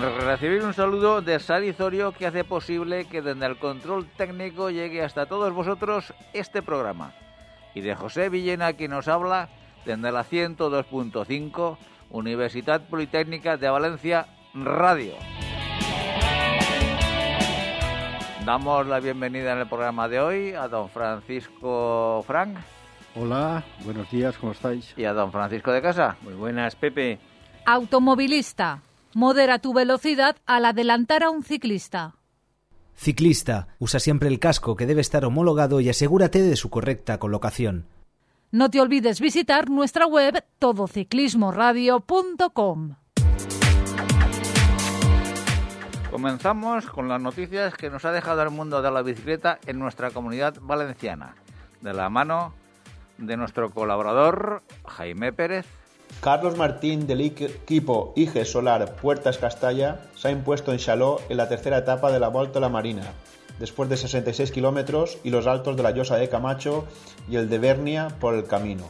Recibir un saludo de Sari Zorio que hace posible que desde el control técnico llegue hasta todos vosotros este programa. Y de José Villena que nos habla desde la 102.5 Universidad Politécnica de Valencia Radio. Damos la bienvenida en el programa de hoy a don Francisco Frank. Hola, buenos días, ¿cómo estáis? Y a don Francisco de Casa. Muy buenas, Pepe. Automovilista. Modera tu velocidad al adelantar a un ciclista. Ciclista, usa siempre el casco que debe estar homologado y asegúrate de su correcta colocación. No te olvides visitar nuestra web todociclismoradio.com. Comenzamos con las noticias que nos ha dejado el mundo de la bicicleta en nuestra comunidad valenciana, de la mano de nuestro colaborador Jaime Pérez. Carlos Martín del equipo IG Solar Puertas Castalla se ha impuesto en Chaló en la tercera etapa de la Volta a la Marina, después de 66 kilómetros y los altos de la Llosa de Camacho y el de Bernia por el camino.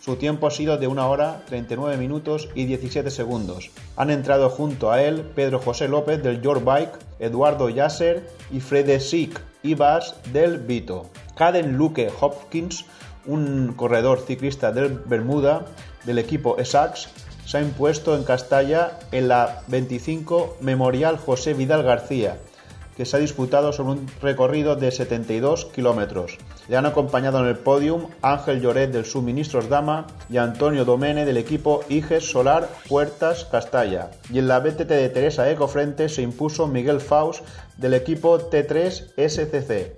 Su tiempo ha sido de 1 hora 39 minutos y 17 segundos. Han entrado junto a él Pedro José López del Your Bike, Eduardo Yasser y Frederic Ibas del Vito. Caden Luke Hopkins, un corredor ciclista del Bermuda del equipo ESAX, se ha impuesto en Castalla en la 25 Memorial José Vidal García, que se ha disputado sobre un recorrido de 72 kilómetros. Le han acompañado en el podium Ángel Lloret del Suministros Dama y Antonio Domene del equipo IGES Solar Puertas Castalla. Y en la BTT de Teresa Ecofrente se impuso Miguel Faust del equipo T3 SCC.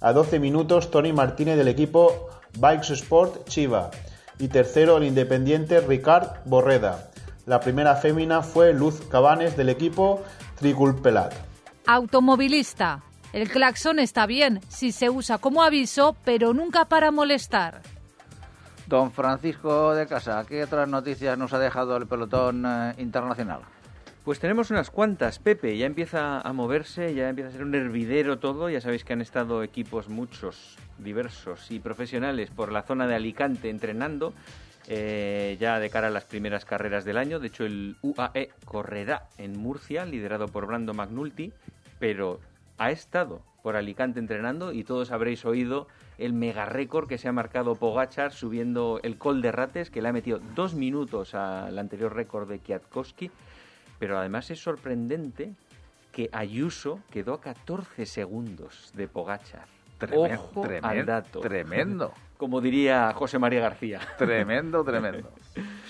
A 12 minutos Tony Martínez del equipo Bikes Sport Chiva. Y tercero el independiente Ricard Borreda. La primera fémina fue Luz Cabanes del equipo Triculpelat. Automovilista. El claxon está bien si se usa como aviso, pero nunca para molestar. Don Francisco de Casa, ¿qué otras noticias nos ha dejado el pelotón eh, internacional? Pues tenemos unas cuantas, Pepe. Ya empieza a moverse, ya empieza a ser un hervidero todo. Ya sabéis que han estado equipos muchos, diversos y profesionales por la zona de Alicante entrenando. eh, ya de cara a las primeras carreras del año. De hecho, el UAE correrá en Murcia, liderado por Brando McNulty, pero ha estado por Alicante entrenando y todos habréis oído el mega récord que se ha marcado Pogachar subiendo el Col de Rates, que le ha metido dos minutos al anterior récord de Kwiatkowski. Pero además es sorprendente que Ayuso quedó a 14 segundos de Pogachar. Tremen- Ojo al dato. Tremendo, Como diría José María García. tremendo, tremendo.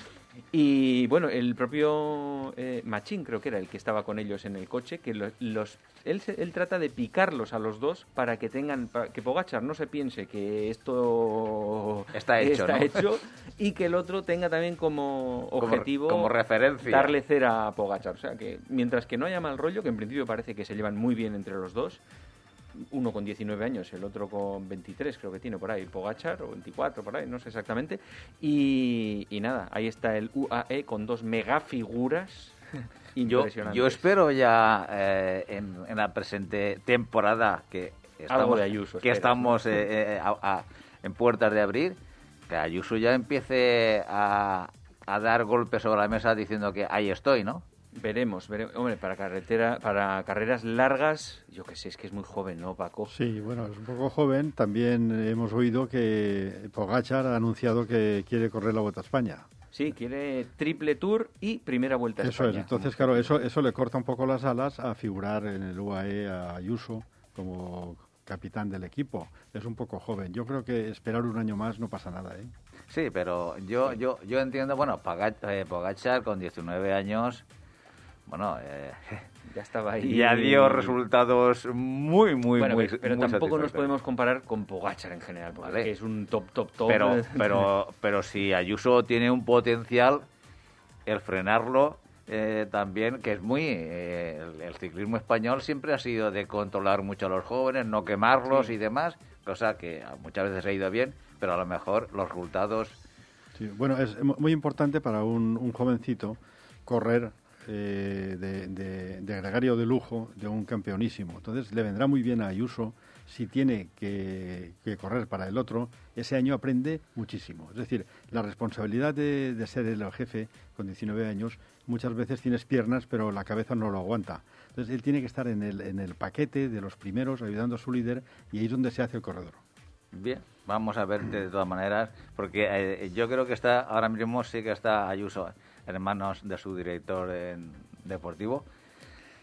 Y bueno, el propio eh, Machín creo que era el que estaba con ellos en el coche, que lo- los, él, él trata de picarlos a los dos para que tengan, para que Pogachar no se piense que esto Está hecho, está ¿no? hecho y que el otro tenga también como Como- objetivo como referencia. darle cera a Pogachar. O sea que mientras que no haya mal rollo, que en principio parece que se llevan muy bien entre los dos, uno con 19 años, el otro con 23, creo que tiene por ahí, Pogachar, o 24, por ahí, no sé exactamente. Y, y nada, ahí está el UAE con dos megafiguras Yo, yo espero ya eh, en, en la presente temporada que estamos, de Ayuso, que esperas, estamos ¿no? eh, eh, a- a- en puertas de abrir, que Ayuso ya empiece a, a dar golpes sobre la mesa diciendo que ahí estoy, ¿no? Veremos, veremos. Hombre, para carretera, para carreras largas, yo que sé, es que es muy joven, ¿no, Paco? Sí, bueno, es un poco joven. También hemos oído que Pogachar ha anunciado que quiere correr la Vuelta a España. Sí, quiere triple tour y primera vuelta a Eso es. España. Entonces, claro, eso, eso le corta un poco las alas a figurar en el UAE a Ayuso como capitán del equipo. Es un poco joven. Yo creo que esperar un año más no pasa nada, ¿eh? Sí, pero yo yo yo entiendo, bueno, eh, Pogachar con 19 años, bueno, eh, Ya estaba ahí. ya dio resultados muy, muy, bueno, muy pero muy tampoco nos podemos comparar con Pogachar en general, porque Vale. es que es un top, top, top. pero pero pero si Ayuso tiene un potencial el frenarlo eh, también, que es muy... eh, el, el ciclismo español siempre ha sido de controlar mucho a los jóvenes, no quemarlos y demás, cosa que muchas veces ha ido bien, pero a lo mejor los resultados... Sí, bueno, es mu- muy importante para un, un jovencito correr eh, de, de- de gregario de lujo de un campeonísimo. Entonces le vendrá muy bien a Ayuso si tiene que, que correr para el otro. Ese año aprende muchísimo. Es decir, la responsabilidad de, de ser el jefe con 19 años, muchas veces tienes piernas, pero la cabeza no lo aguanta. Entonces él tiene que estar en el, en el paquete de los primeros, ayudando a su líder, y ahí es donde se hace el corredor. Bien, vamos a ver de todas maneras, porque eh, yo creo que está, ahora mismo sí que está Ayuso en manos de su director en deportivo.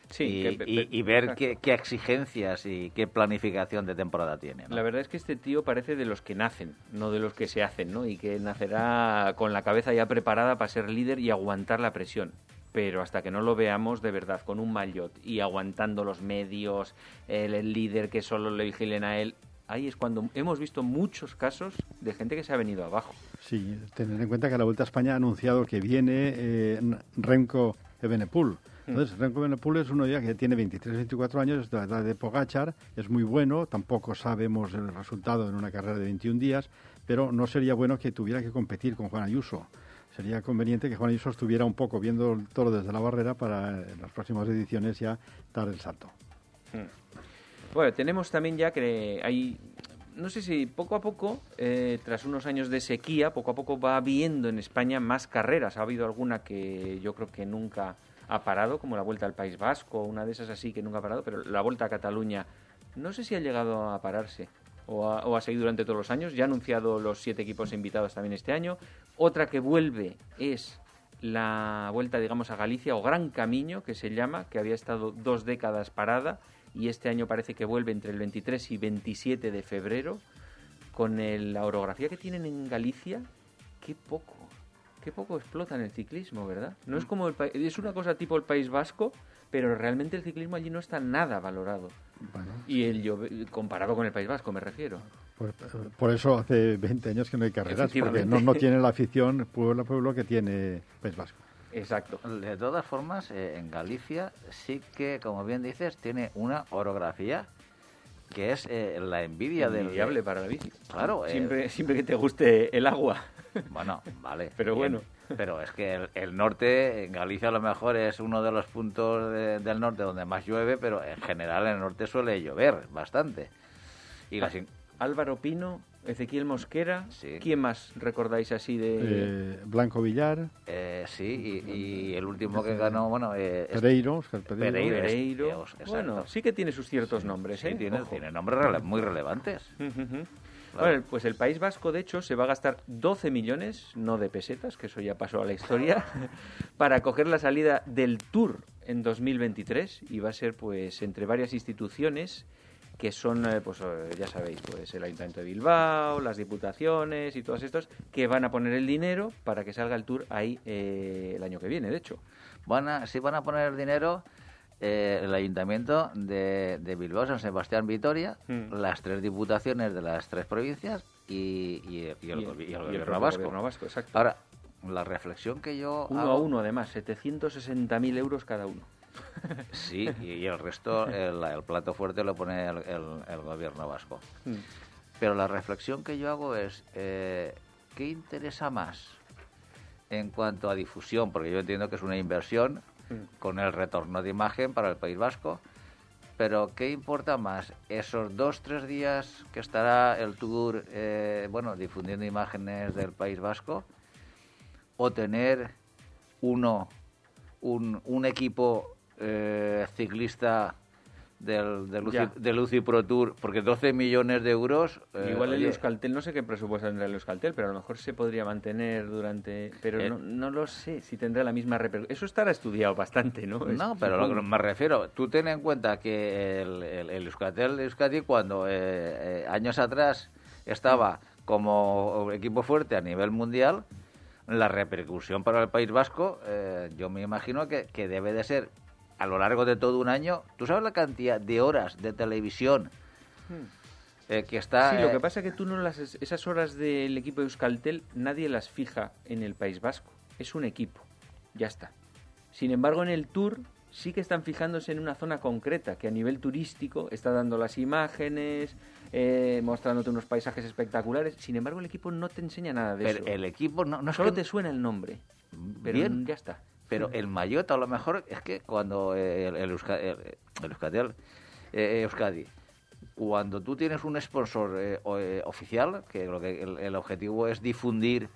Sí, y, que- y- y ver qué, qué exigencias y qué planificación de temporada tiene. ¿no? La verdad es que este tío parece de los que nacen, no de los que se hacen, ¿no? Y que nacerá con la cabeza ya preparada para ser líder y aguantar la presión. Pero hasta que no lo veamos de verdad con un maillot y aguantando los medios, el, el líder que solo le vigilen a él, ahí es cuando hemos visto muchos casos de gente que se ha venido abajo. Sí, tener en cuenta que la Vuelta a España ha anunciado que viene eh, Renko Evenepoel. Entonces, Renko Evenepoel es uno ya que tiene 23, 24 años, es de la edad de Pogachar, es muy bueno, tampoco sabemos el resultado en una carrera de 21 días, pero no sería bueno que tuviera que competir con Juan Ayuso. Sería conveniente que Juan Ayuso estuviera un poco viendo todo desde la barrera para en las próximas ediciones ya dar el salto. Bueno, tenemos también ya que hay, no sé si poco a poco, eh, tras unos años de sequía, poco a poco va habiendo en España más carreras. Ha habido alguna que yo creo que nunca ha parado, como la Vuelta al País Vasco, una de esas así que nunca ha parado, pero la Vuelta a Cataluña no sé si ha llegado a pararse o ha, o seguido durante todos los años. Ya ha anunciado los siete equipos invitados también este año. Otra que vuelve es la vuelta, digamos, a Galicia o Gran Camino, que se llama, que había estado dos décadas parada y este año parece que vuelve entre el 23 y 27 de febrero con el- la orografía que tienen en Galicia, qué poco, qué poco explotan el ciclismo, ¿verdad? No es como el es una cosa tipo el País Vasco, pero realmente el ciclismo allí no está nada valorado. Bueno, Y el comparado con el País Vasco, me refiero. Por, por eso hace 20 años que no hay carreras, porque no, no tiene la afición pueblo a pueblo que tiene País Vasco. Exacto. De todas formas, eh, en Galicia sí que, como bien dices, tiene una orografía que es eh, la envidia del... Envidiable para la bici. Claro, eh, Siempre, que te guste el agua. Bueno, vale. Pero bien. bueno. Pero es que el, el norte, en Galicia a lo mejor es uno de los puntos de- del norte donde más llueve, pero en general en el norte suele llover bastante. Y las in- Álvaro Pino, Ezequiel Mosquera. Sí. ¿Quién más recordáis así de...? Eh, Blanco Villar, eh, sí, y, y el último que ganó, bueno, eh, Pereiro, Oscar Pereiro. Pereiro. Pereiro. Exacto. Bueno, sí que tiene sus ciertos nombres, sí, ¿eh? tiene, tiene nombres rele- muy relevantes. Claro. Bueno, pues el País Vasco, de hecho, se va a gastar 12 millones, no de pesetas, que eso ya pasó a la historia, para coger la salida del Tour en 2023 y va a ser, pues, entre varias instituciones que son, eh, pues, eh, ya sabéis, pues el Ayuntamiento de Bilbao, las diputaciones y todos estos, que van a poner el dinero para que salga el Tour ahí eh, el año que viene, de hecho. Van a, sí van a poner dinero eh, el ayuntamiento de, de Bilbao, San Sebastián, Vitoria, Mm. las tres diputaciones de las tres provincias y, y- y el, y el gobierno vasco. gobierno vasco, exacto. Ahora, la reflexión que yo uno hago- a uno, además, 760.000 euros cada uno. Sí, y, y el resto, el, el plato fuerte lo pone el, el- el gobierno vasco. Mm. Pero la reflexión que yo hago es, eh, ¿qué interesa más en cuanto a difusión? Porque yo entiendo que es una inversión Mm. con el retorno de imagen para el País Vasco, pero ¿qué importa más? ¿Esos dos, tres días que estará el Tour, eh, bueno, difundiendo imágenes del País Vasco? ¿O tener uno, un, un equipo eh, ciclista del, del UCI Pro Tour? Porque 12 millones de euros... eh, Igual el Euskaltel, no sé qué presupuesto tendrá el Euskaltel, pero a lo mejor se podría mantener durante... Pero Eh. no, no lo sé si tendrá la misma repercusión. Eso estará estudiado bastante, ¿no? Es- No, pero lo que supongo. me refiero, tú ten en cuenta que el, el, el Euskaltel Euskadi cuando eh, eh, años atrás estaba como equipo fuerte a nivel mundial, la repercusión para el País Vasco, eh, yo me imagino que, que debe de ser a lo largo de todo un año. ¿Tú sabes la cantidad de horas de televisión eh, que está... Hmm. Sí, lo eh, que pasa es que tú no las... Esas horas del equipo de Euskaltel nadie las fija en el País Vasco. Es un equipo. Ya está. Sin embargo, en el Tour sí que están fijándose en una zona concreta que a nivel turístico está dando las imágenes, eh, mostrándote unos paisajes espectaculares. Sin embargo, el equipo no te enseña nada de Pero eso. el equipo no, no es Solo que- te suena el nombre. Pero Bien. ya está. Pero el Mayotte a lo mejor es que cuando eh, el, el, Euska- el- el Euskadi, eh, Euskadi, cuando tú tienes un sponsor eh, o- eh, oficial, que lo que el, objetivo es difundir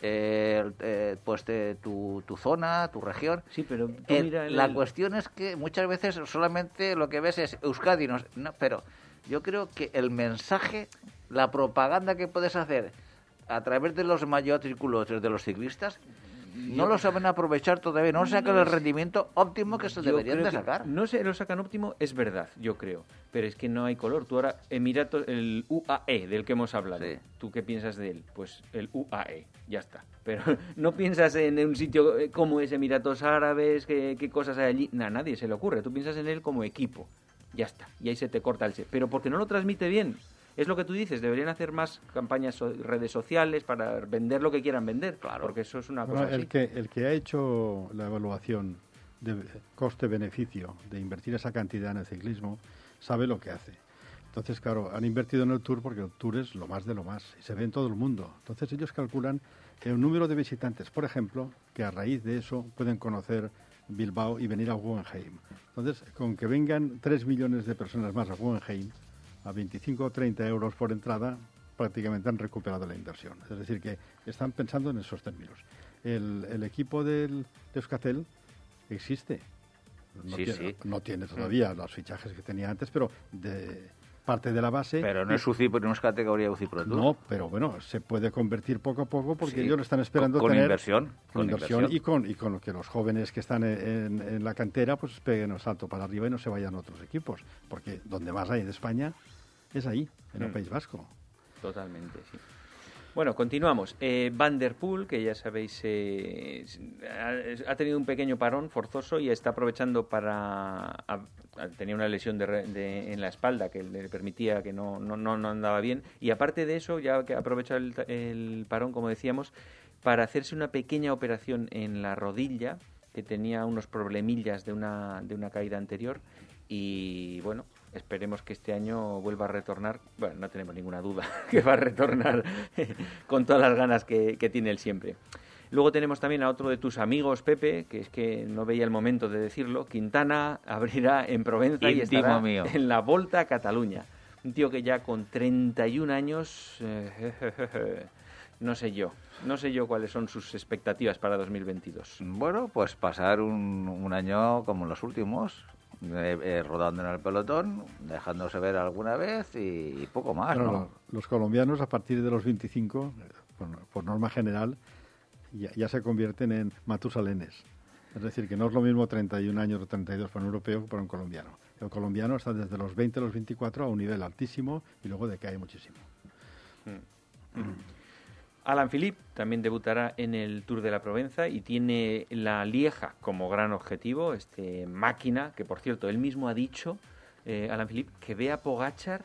eh, eh, pues te- tu, tu zona, tu región. Sí, pero tú el- mira la cuestión es que muchas veces solamente lo que ves es Euskadi, no, no, pero yo creo que el mensaje, la propaganda que puedes hacer a través de los mayotrículos de los ciclistas, no lo saben aprovechar todavía, no sacan el rendimiento óptimo que se deberían de sacar. No se lo sacan óptimo, es verdad, yo creo. Pero es que no hay color. Tú ahora, Emiratos, el UAE del que hemos hablado, Sí. ¿tú qué piensas de él? Pues el UAE, ya está. Pero no piensas en un sitio eh, como es Emiratos Árabes, qué, qué cosas hay allí. Nah, a nadie se le ocurre. Tú piensas en él como equipo. Ya está. Y ahí se te corta el se. Pero porque no lo transmite bien. Es lo que tú dices, deberían hacer más campañas, so- redes sociales para vender lo que quieran vender. Claro. Porque eso es una Bueno, cosa así. el, que, el que ha hecho la evaluación de coste-beneficio de invertir esa cantidad en el ciclismo sabe lo que hace. Entonces, claro, han invertido en el Tour porque el Tour es lo más de lo más y se ve en todo el mundo. Entonces, ellos calculan el número de visitantes, por ejemplo, que a raíz de eso pueden conocer Bilbao y venir a Guggenheim. Entonces, con que vengan 3 millones de personas más a Guggenheim, a 25 o 30 euros por entrada, prácticamente han recuperado la inversión. Es decir, que están pensando en esos términos. El, el equipo del de Euskaltel existe. No, Sí, tiene, sí. no tiene todavía los fichajes que tenía antes, pero de parte de la base. Pero no es UCI, no es categoría UCI Pro Tour. No, pero bueno, se puede convertir poco a poco porque Sí, ellos lo están esperando con- con tener inversión, con, con inversión, inversión. y con y con que los jóvenes que están en, en- en la cantera pues peguen el salto para arriba y no se vayan a otros equipos, porque donde más hay de España es ahí, en el Mm. País Vasco. Totalmente, sí. Bueno, continuamos. Eh, Van der Poel, que ya sabéis, eh, ha, tenido un pequeño parón forzoso y está aprovechando para... a- tenía una lesión de de- en la espalda que le permitía que no, andaba bien. Y aparte de eso, ya que aprovecha el, el parón, como decíamos, para hacerse una pequeña operación en la rodilla, que tenía unos problemillas de una, de una caída anterior. Y bueno, esperemos que este año vuelva a retornar. Bueno, no tenemos ninguna duda que va a retornar con todas las ganas que, que tiene él siempre. Luego tenemos también a otro de tus amigos, Pepe, que es que no veía el momento de decirlo. Quintana abrirá en Provenza y estará mío. en la Volta a Cataluña. Un tío que ya con 31 años, eh, no sé yo, no sé yo cuáles son sus expectativas para 2022. Bueno, pues pasar un, un año como los últimos, eh, eh, rodando en el pelotón, dejándose ver alguna vez y, y poco más, Claro, ¿no? lo- Los colombianos a partir de los 25, eh, por, por norma general, ya, ya se convierten en matusalenes. Es decir, que no es lo mismo 31 años o 32 para un europeo que para un colombiano. El colombiano está desde los 20 a los 24 a un nivel altísimo y luego decae muchísimo. Alan Philippe también debutará en el Tour de la Provenza y tiene la Lieja como gran objetivo, este máquina, que por cierto, él mismo ha dicho, eh, Alan Philippe, que ve a Pogachar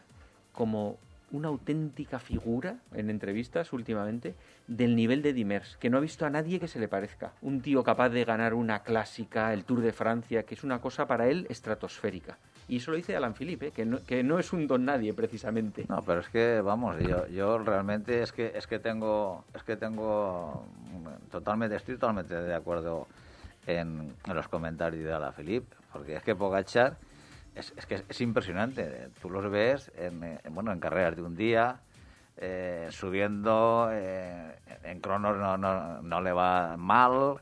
como una auténtica figura en entrevistas últimamente del nivel de Dimers, que no ha visto a nadie que se le parezca. Un tío capaz de ganar una clásica, el Tour de Francia, que es una cosa para él estratosférica. Y eso lo dice Alan Philippe, ¿eh? que, no, que no es un don nadie precisamente. No, pero es que vamos, yo, yo realmente es que es que tengo es que tengo mm, totalmente estoy totalmente de acuerdo en, los comentarios de la Philippe, porque es que Pogachar es, es que es, impresionante. Tú los ves en, bueno en carreras de un día eh, subiendo eh, en cronos no, no, no le va mal.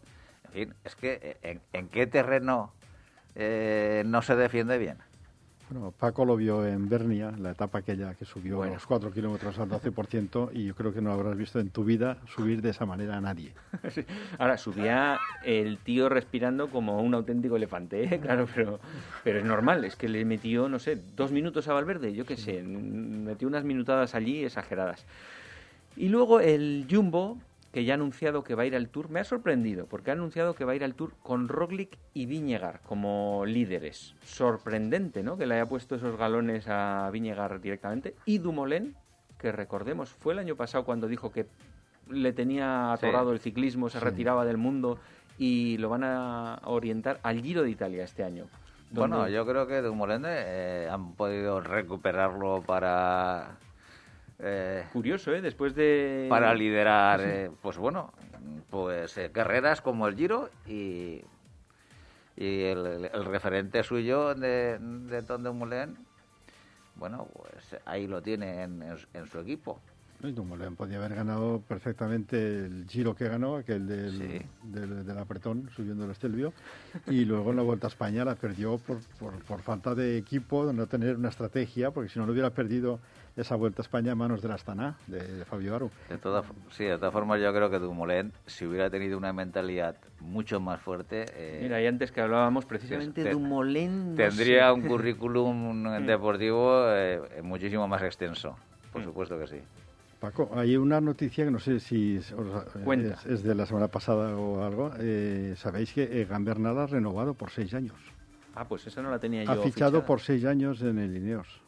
En fin, es que eh, en, en qué terreno eh, no se defiende bien. Bueno, Paco lo vio en Bernia, la etapa aquella que subió Bueno. los 4 kilómetros al 12%, y yo creo que no habrás visto en tu vida subir de esa manera a nadie. Sí. Ahora, subía el tío respirando como un auténtico elefante, ¿eh? claro, pero, pero es normal, es que le metió, no sé, dos minutos a Valverde, yo qué sé, metió unas minutadas allí exageradas. Y luego el Jumbo, que ya ha anunciado que va a ir al Tour, me ha sorprendido, porque ha anunciado que va a ir al Tour con Roglic y Viñegar como líderes. Sorprendente, ¿no?, que le haya puesto esos galones a Viñegar directamente. Y Dumoulin, que recordemos, fue el año pasado cuando dijo que le tenía Sí. atorado el ciclismo, se Sí. retiraba del mundo y lo van a orientar al Giro de Italia este año. Bueno, yo creo que Dumoulin eh, han podido recuperarlo para... Eh, Curioso, ¿eh? Después de... Para liderar, eh, pues bueno, pues carreras como el Giro y, y el, referente suyo de, de Tom Dumoulin, bueno, pues ahí lo tiene en su equipo. Dumoulin podía haber ganado perfectamente el giro que ganó, aquel del, del, apretón subiendo el Estelvio, y luego en la Vuelta a España la perdió por, por, falta de equipo, de no tener una estrategia, porque si no lo hubiera perdido esa Vuelta a España a manos de la Astana, de, Fabio Aru. De todas, sí, de todas formas yo creo que Dumoulin, si hubiera tenido una mentalidad mucho más fuerte... Eh, Mira, y antes que hablábamos precisamente de Dumoulin... tendría un currículum deportivo eh, muchísimo más extenso, por mm. supuesto que sí. Paco, hay una noticia que no sé si es, de la semana pasada o algo. Eh, Sabéis que eh, Gambernal ha renovado por seis años. Ah, pues eso no la tenía yo. Ha fichado por seis años en el Ineos.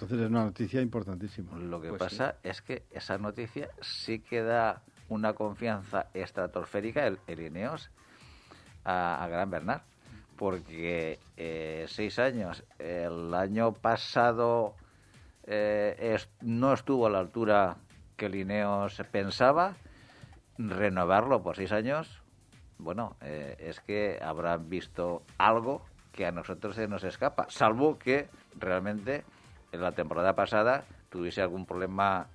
Entonces es una noticia importantísima. Lo que pues pasa es que esa noticia sí que da una confianza estratosférica, el, Ineos, a, Gran Bernal. Porque eh, seis años, el año pasado eh, no estuvo a la altura que Lineos pensaba. Renovarlo por seis años, bueno, eh, es que habrán visto algo que a nosotros se nos escapa, salvo que realmente en la temporada pasada tuviese algún problema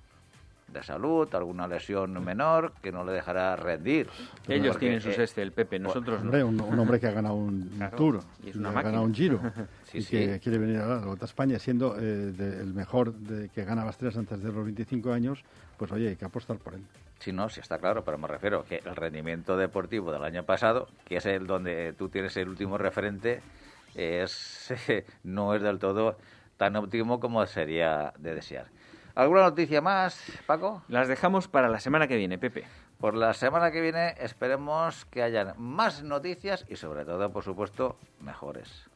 de salud, alguna lesión menor que no le dejará rendir. Ellos tienen su este, el Pepe, nosotros no. Un, hombre que ha ganado un Tour, y ha ganado un Giro y que quiere venir a la Vuelta a España siendo eh, el mejor de, que gana tres antes de los 25 años, pues oye, hay que apostar por él. Sí, no, sí está claro, pero me refiero que el rendimiento deportivo del año pasado, que es el donde tú tienes el último referente, es no es del todo tan óptimo como sería de desear. ¿Alguna noticia más, Paco? Las dejamos para la semana que viene, Pepe. Por la semana que viene esperemos que hayan más noticias y sobre todo, por supuesto, mejores.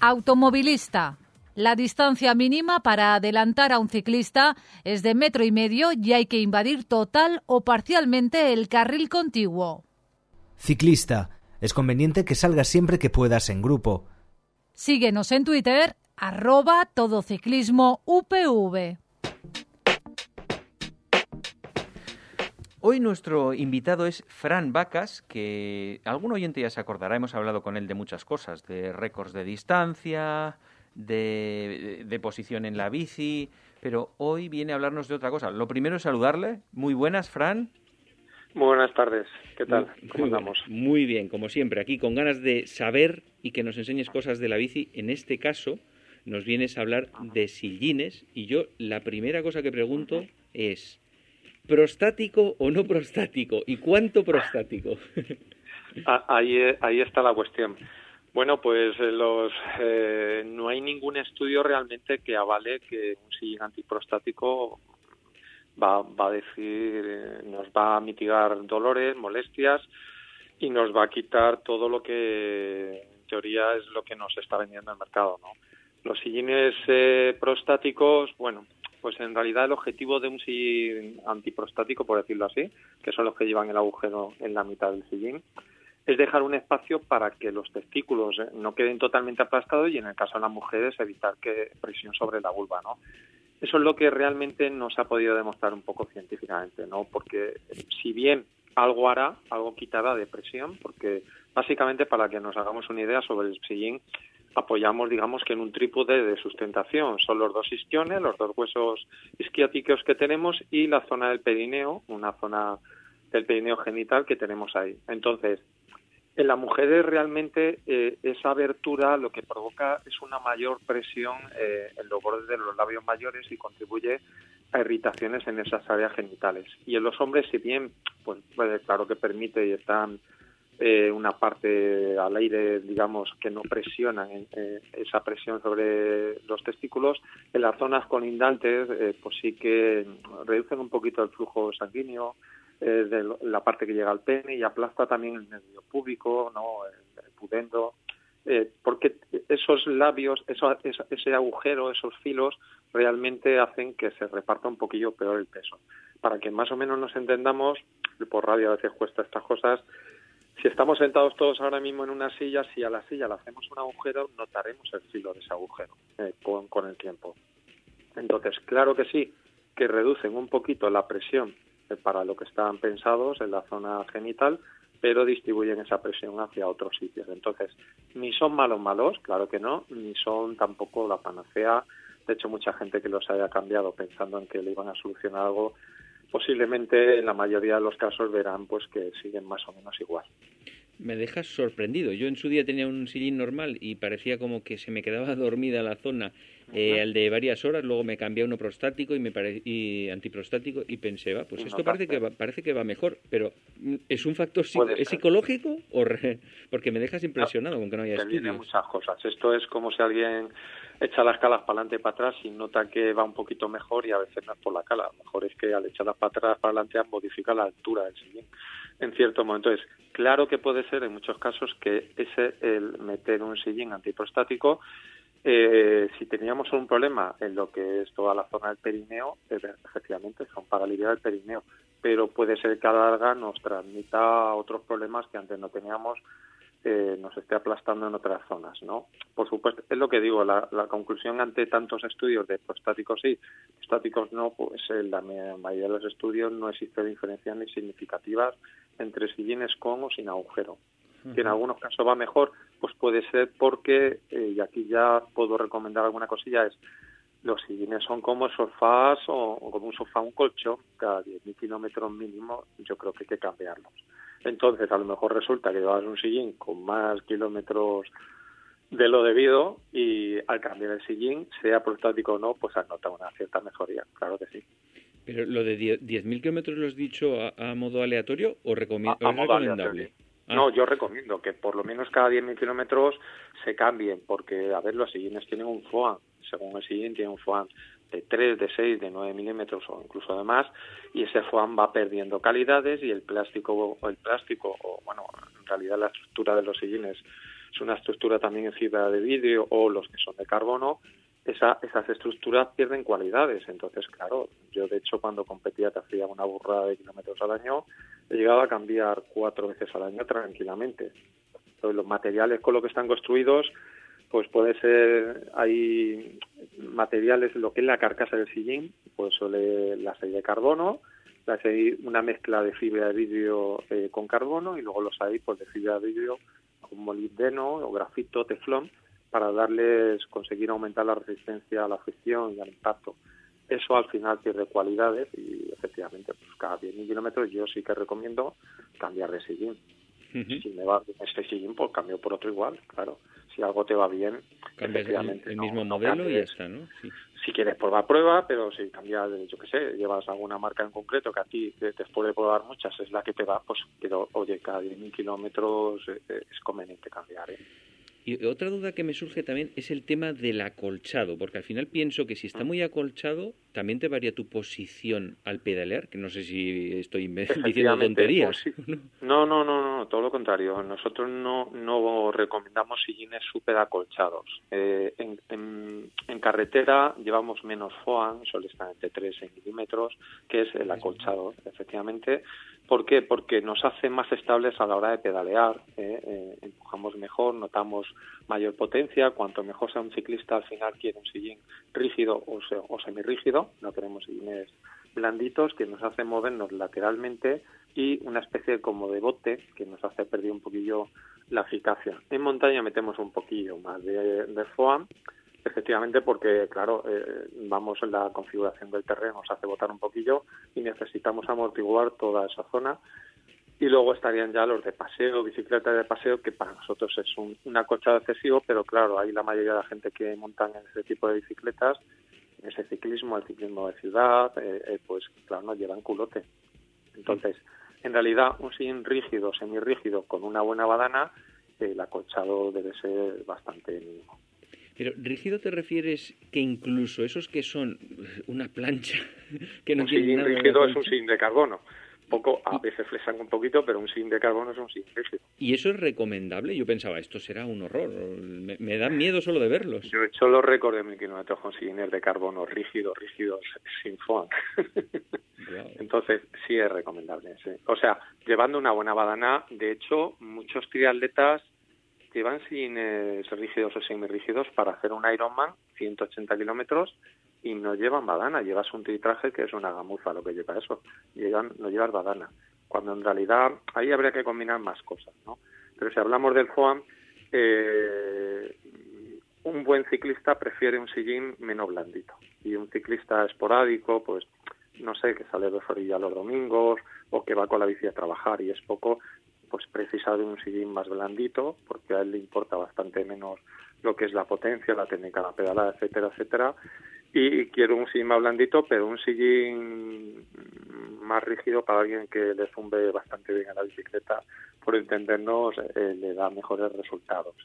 Automovilista. La distancia mínima para adelantar a un ciclista es de metro y medio y hay que invadir total o parcialmente el carril contiguo. Ciclista. Es conveniente que salgas siempre que puedas en grupo. Síguenos en Twitter, arroba todociclismo UPV. Hoy nuestro invitado es Fran Vacas, que algún oyente ya se acordará, hemos hablado con él de muchas cosas, de récords de distancia, de, posición en la bici, pero hoy viene a hablarnos de otra cosa. Lo primero es saludarle. Muy buenas, Fran. Muy buenas tardes. ¿Qué tal? ¿Cómo andamos? Muy bien, como siempre, aquí con ganas de saber y que nos enseñes cosas de la bici. En este caso, nos vienes a hablar de sillines y yo la primera cosa que pregunto es ¿Prostático o no prostático? ¿Y cuánto prostático? Ah, ahí, ahí está la cuestión. Bueno, pues eh, los, eh, no hay ningún estudio realmente que avale que un sillín antiprostático va, va a decir, eh, nos va a mitigar dolores, molestias y nos va a quitar todo lo que en teoría es lo que nos está vendiendo el mercado, ¿no? Los sillines prostáticos, bueno, pues en realidad el objetivo de un sillín antiprostático, por decirlo así, que son los que llevan el agujero en la mitad del sillín, es dejar un espacio para que los testículos eh, no queden totalmente aplastados y en el caso de las mujeres evitar que presión sobre la vulva, ¿no? Eso es lo que realmente nos ha podido demostrar un poco científicamente, ¿no? Porque si bien algo hará, algo quitará de presión, porque básicamente para que nos hagamos una idea sobre el sillín, apoyamos, digamos, que en un trípode de sustentación. Son los dos isquiones, los dos huesos isquiáticos que tenemos y la zona del perineo, una zona del perineo genital que tenemos ahí. Entonces, en las mujeres realmente eh, esa abertura lo que provoca es una mayor presión eh, en los bordes de los labios mayores y contribuye a irritaciones en esas áreas genitales. Y en los hombres, si bien, pues, pues claro que permite y están eh, una parte al aire, digamos, que no presiona eh, esa presión sobre los testículos. En las zonas colindantes, eh, pues sí que reducen un poquito el flujo sanguíneo de la parte que llega al pene y aplasta también el nervio púbico, ¿no? el, pudendo. porque esos labios, eso, ese agujero, esos filos, realmente hacen que se reparta un poquillo peor el peso. Para que más o menos nos entendamos, por radio a veces cuesta estas cosas, Si estamos sentados todos ahora mismo en una silla, si a la silla le hacemos un agujero, notaremos el filo de ese agujero eh, con, con el tiempo. Entonces, claro que sí, que reducen un poquito la presión eh, para lo que están pensados en la zona genital, pero distribuyen esa presión hacia otros sitios. Entonces, ni son malos malos, claro que no, ni son tampoco la panacea. De hecho, mucha gente que los haya cambiado pensando en que le iban a solucionar algo, posiblemente en la mayoría de los casos verán pues que siguen más o menos igual me dejas sorprendido. Yo en su día tenía un sillín normal y parecía como que se me quedaba dormida la zona eh, al de varias horas. Luego me cambié a uno prostático y me pare... y antiprostático y pensé, va, pues esto parece que va, parece que va mejor, pero mm, ¿es un factor ¿es psicológico o porque me dejas impresionado con que no haya estudios? muchas cosas. Esto es como si alguien echa las calas para adelante y para atrás y nota que va un poquito mejor y a veces no es por la cala. lo mejor es que al echarlas para atrás, para adelante, modifica la altura del sillín en cierto momento. Entonces, claro que puede ser en muchos casos que ese, el meter un sillín antiprostático, eh, si teníamos un problema en lo que es toda la zona del perineo, efectivamente son para aliviar el perineo, pero puede ser que a larga nos transmita otros problemas que antes no teníamos, eh, nos esté aplastando en otras zonas, ¿no? Por supuesto, es lo que digo, la, conclusión ante tantos estudios de prostáticos sí, prostáticos no, pues en la mayoría de los estudios no existe diferencia ni significativas entre sillines con o sin agujero. Que en algunos casos va mejor, pues puede ser porque, eh, y aquí ya puedo recomendar alguna cosilla, es los sillines son como sofás o, como un sofá, un colchón, cada 10.000 kilómetros mínimo, yo creo que hay que cambiarlos. Entonces, a lo mejor resulta que llevas un sillín con más kilómetros de lo debido y al cambiar el sillín, sea prostático o no, pues has notado una cierta mejoría, claro que sí. Pero lo de 10.000 kilómetros lo has dicho a, modo aleatorio o, recomendable. Ah. No, yo recomiendo que por lo menos cada 10.000 kilómetros se cambien, porque, a ver, los sillines tienen un FOAN, según el sillín tiene un FOAN de 3, de 6, de 9 milímetros o incluso de más, y ese FOAM va perdiendo calidades y el plástico, o el plástico, o bueno, en realidad la estructura de los sillines es una estructura también en fibra de vidrio o los que son de carbono, esa, esas estructuras pierden cualidades. Entonces, claro, yo de hecho cuando competía te hacía una burrada de kilómetros al año, he llegado a cambiar cuatro veces al año tranquilamente. Entonces, los materiales con los que están construidos, pues puede ser, hay materiales, lo que es la carcasa del sillín, pues suele las hay de carbono, las hay una mezcla de fibra de vidrio eh, con carbono y luego los hay pues de fibra de vidrio con molibdeno o grafito, teflón, para darles, conseguir aumentar la resistencia a la fricción y al impacto. Eso al final pierde cualidades y efectivamente pues cada 10.000 kilómetros yo sí que recomiendo cambiar de sillín. Si me va bien este sillín, pues cambio por otro igual, claro. Si algo te va bien, cambias el, mismo modelo y ya está, ¿no? Si quieres probar prueba, pero si cambias, yo qué sé, llevas alguna marca en concreto que a ti, después de probar muchas, es la que te va, pues, pero oye, cada 10.000 kilómetros eh, eh, es conveniente cambiar, ¿eh? Y otra duda que me surge también es el tema del acolchado, porque al final pienso que si está muy acolchado, también te varía tu posición al pedalear, que no sé si estoy diciendo tonterías. Pues no, no, no, no, todo lo contrario. Nosotros no, no recomendamos sillines súper acolchados. Eh, en, en, carretera llevamos menos FOAN, solo están entre 3 y milímetros, que es el acolchado, efectivamente ¿Por qué? Porque nos hace más estables a la hora de pedalear, ¿eh? Eh, empujamos mejor, notamos mayor potencia, cuanto mejor sea un ciclista al final quiere un sillín rígido o, o semirrígido, no queremos sillines blanditos que nos hacen movernos lateralmente y una especie como de bote que nos hace perder un poquillo la eficacia. En montaña metemos un poquillo más de, foam Efectivamente, porque, claro, eh, vamos en la configuración del terreno, nos hace botar un poquillo y necesitamos amortiguar toda esa zona. Y luego estarían ya los de paseo, bicicleta de paseo, que para nosotros es un, un acolchado excesivo, pero claro, hay la mayoría de la gente que montan en ese tipo de bicicletas, ese ciclismo, el ciclismo de ciudad, eh, eh, pues claro, nos llevan culote. Entonces, en realidad, un sillín rígido, semirrígido, con una buena badana, el acolchado debe ser bastante mínimo. Pero rígido te refieres que incluso esos que son una plancha que no un tienen nada rígido es un sillín de carbono. Poco, a veces flesan un poquito, pero un sillín de carbono es un sillín rígido. ¿Y eso es recomendable? Yo pensaba, esto será un horror. Me, me da miedo solo de verlos. Yo he hecho los récords de mil kilómetros con sillines de carbono rígidos, rígidos, sin foam. Entonces, sí es recomendable. O sea, llevando una buena badana, de hecho, muchos triatletas llevan sin rígidos o semi-rígidos para hacer un Ironman, 180 kilómetros, y no llevan badana. Llevas un titraje que es una gamuza lo que lleva eso. Llevan, no llevas badana. Cuando en realidad ahí habría que combinar más cosas, ¿no? Pero si hablamos del FOAM, eh, un buen ciclista prefiere un sillín menos blandito. Y un ciclista esporádico, pues no sé, que sale de Florilla los domingos o que va con la bici a trabajar y es poco, pues precisa de un sillín más blandito porque a él le importa bastante menos lo que es la potencia, la técnica, la pedalada, etcétera, etcétera. Y quiero un sillín más blandito, pero un sillín más rígido para alguien que le zumbe bastante bien a la bicicleta, por entendernos, eh, le da mejores resultados.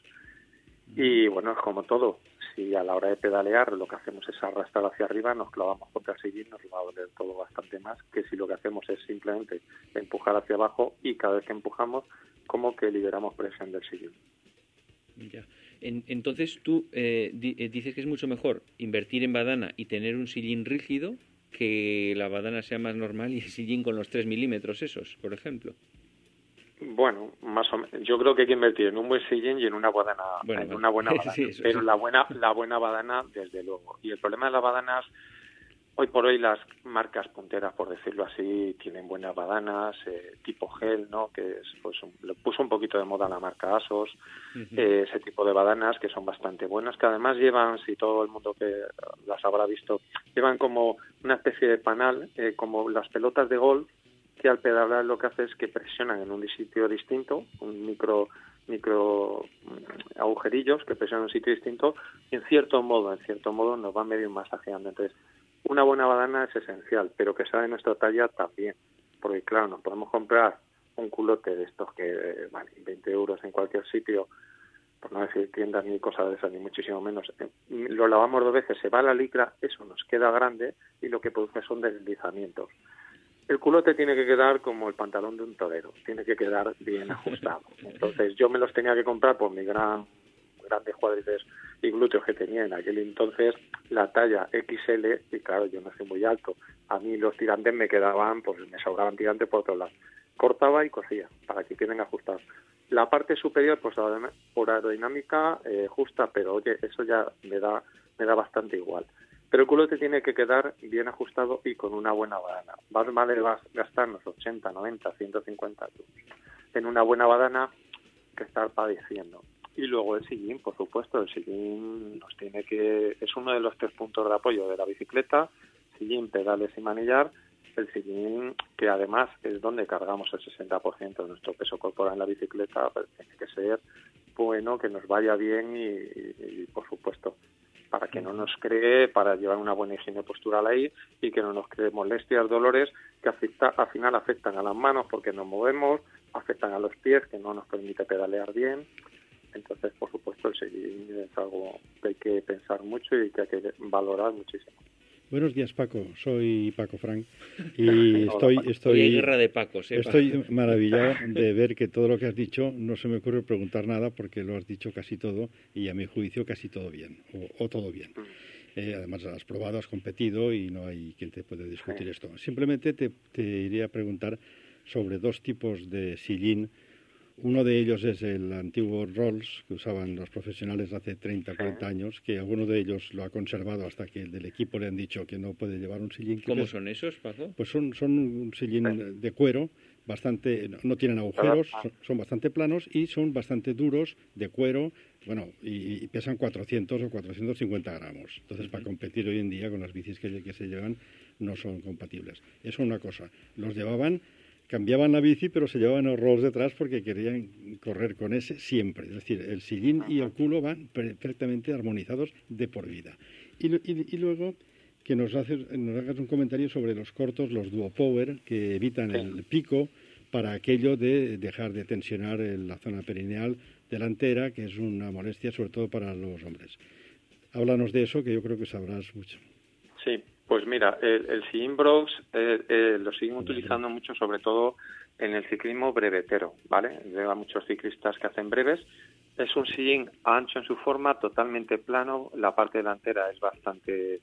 Y bueno, es como todo. Si a la hora de pedalear lo que hacemos es arrastrar hacia arriba, nos clavamos contra el sillín, nos va a doler todo bastante más que si lo que hacemos es simplemente empujar hacia abajo y cada vez que empujamos, como que liberamos presión del sillín. Entonces tú eh, eh, dices que es mucho mejor invertir en badana y tener un sillín rígido que la badana sea más normal y el sillín con los 3 milímetros esos, por ejemplo. Bueno, más o menos. Yo creo que hay que invertir en un buen sillín y en una badana, en una buena badana. pero la buena, la buena badana, desde luego. Y el problema de las badanas, hoy por hoy las marcas punteras, por decirlo así, tienen buenas badanas, eh, tipo gel, ¿no? Que es, pues, le puso un poquito de moda la marca Asos, eh, ese tipo de badanas que son bastante buenas, que además llevan, si todo el mundo que las habrá visto, llevan como una especie de panal, eh, como las pelotas de golf, que al pedalar lo que hace es que presionan en un sitio distinto, un micro micro mm, agujerillos que presionan en un sitio distinto y en cierto modo, en cierto modo nos van medio masajeando. Entonces, una buena badana es esencial, pero que sea de nuestra talla también, porque claro, nos podemos comprar un culote de estos que vale 20 euros en cualquier sitio, por no decir tiendas ni cosas de esas, ni muchísimo menos. Eh, lo lavamos dos veces, se va la licra, eso nos queda grande y lo que produce son deslizamientos el culote tiene que quedar como el pantalón de un torero, tiene que quedar bien ajustado. Entonces yo me los tenía que comprar por mi gran grandes cuádriceps y glúteos que tenía en aquel entonces la talla XL y claro yo no soy muy alto a mí los tirantes me quedaban pues me sobraban tirantes por otro lado cortaba y cosía para que queden ajustados la parte superior pues por aerodinámica eh, justa pero oye eso ya me da me da bastante igual pero el culote tiene que quedar bien ajustado y con una buena badana. Más vale gastarnos 80, 90, 150 euros en una buena badana que estar padeciendo. Y luego el sillín, por supuesto, el sillín nos tiene que es uno de los tres puntos de apoyo de la bicicleta, sillín, pedales y manillar. El sillín, que además es donde cargamos el 60% de nuestro peso corporal en la bicicleta, pues tiene que ser bueno, que nos vaya bien y por supuesto, para que no nos cree, para llevar una buena higiene postural ahí y que no nos cree molestias, dolores que afecta, al final afectan a las manos porque nos movemos, afectan a los pies que no nos permite pedalear bien. Entonces, por supuesto, el seguir es algo que hay que pensar mucho y que hay que valorar muchísimo. Buenos días, Paco. Soy Paco Frank y estoy estoy guerra de ¿eh, estoy maravillado de ver que todo lo que has dicho no se me ocurre preguntar nada porque lo has dicho casi todo y a mi juicio casi todo bien o, todo bien. Mm. Eh, además has probado, has competido y no hay quien te puede discutir esto. Simplemente te, te iría a preguntar sobre dos tipos de sillín uno de ellos es el antiguo Rolls que usaban los profesionales hace 30, 40 años, que alguno de ellos lo ha conservado hasta que el del equipo le han dicho que no puede llevar un sillín. ¿Cómo son esos, Paco? Pues son, son un sillín de cuero, bastante, no tienen agujeros, son, bastante planos y son bastante duros, de cuero, bueno, y, pesan 400 o 450 gramos. Entonces, para competir hoy en día con las bicis que, que se llevan, no son compatibles. Eso es una cosa. Los llevaban cambiaban la bici, pero se llevaban los rolls detrás porque querían correr con ese siempre. Es decir, el sillín y el culo van perfectamente armonizados de por vida. Y, luego que nos, haces, nos hagas un comentario sobre los cortos, los duo power, que evitan el pico para aquello de dejar de tensionar la zona perineal delantera, que es una molestia sobre todo para los hombres. Háblanos de eso, que yo creo que sabrás mucho. Sí, pues mira, el, el eh, eh, lo siguen utilizando mucho, sobre todo en el ciclismo brevetero, ¿vale? Veo a muchos ciclistas que hacen breves. Es un sillín ancho en su forma, totalmente plano. La parte delantera es bastante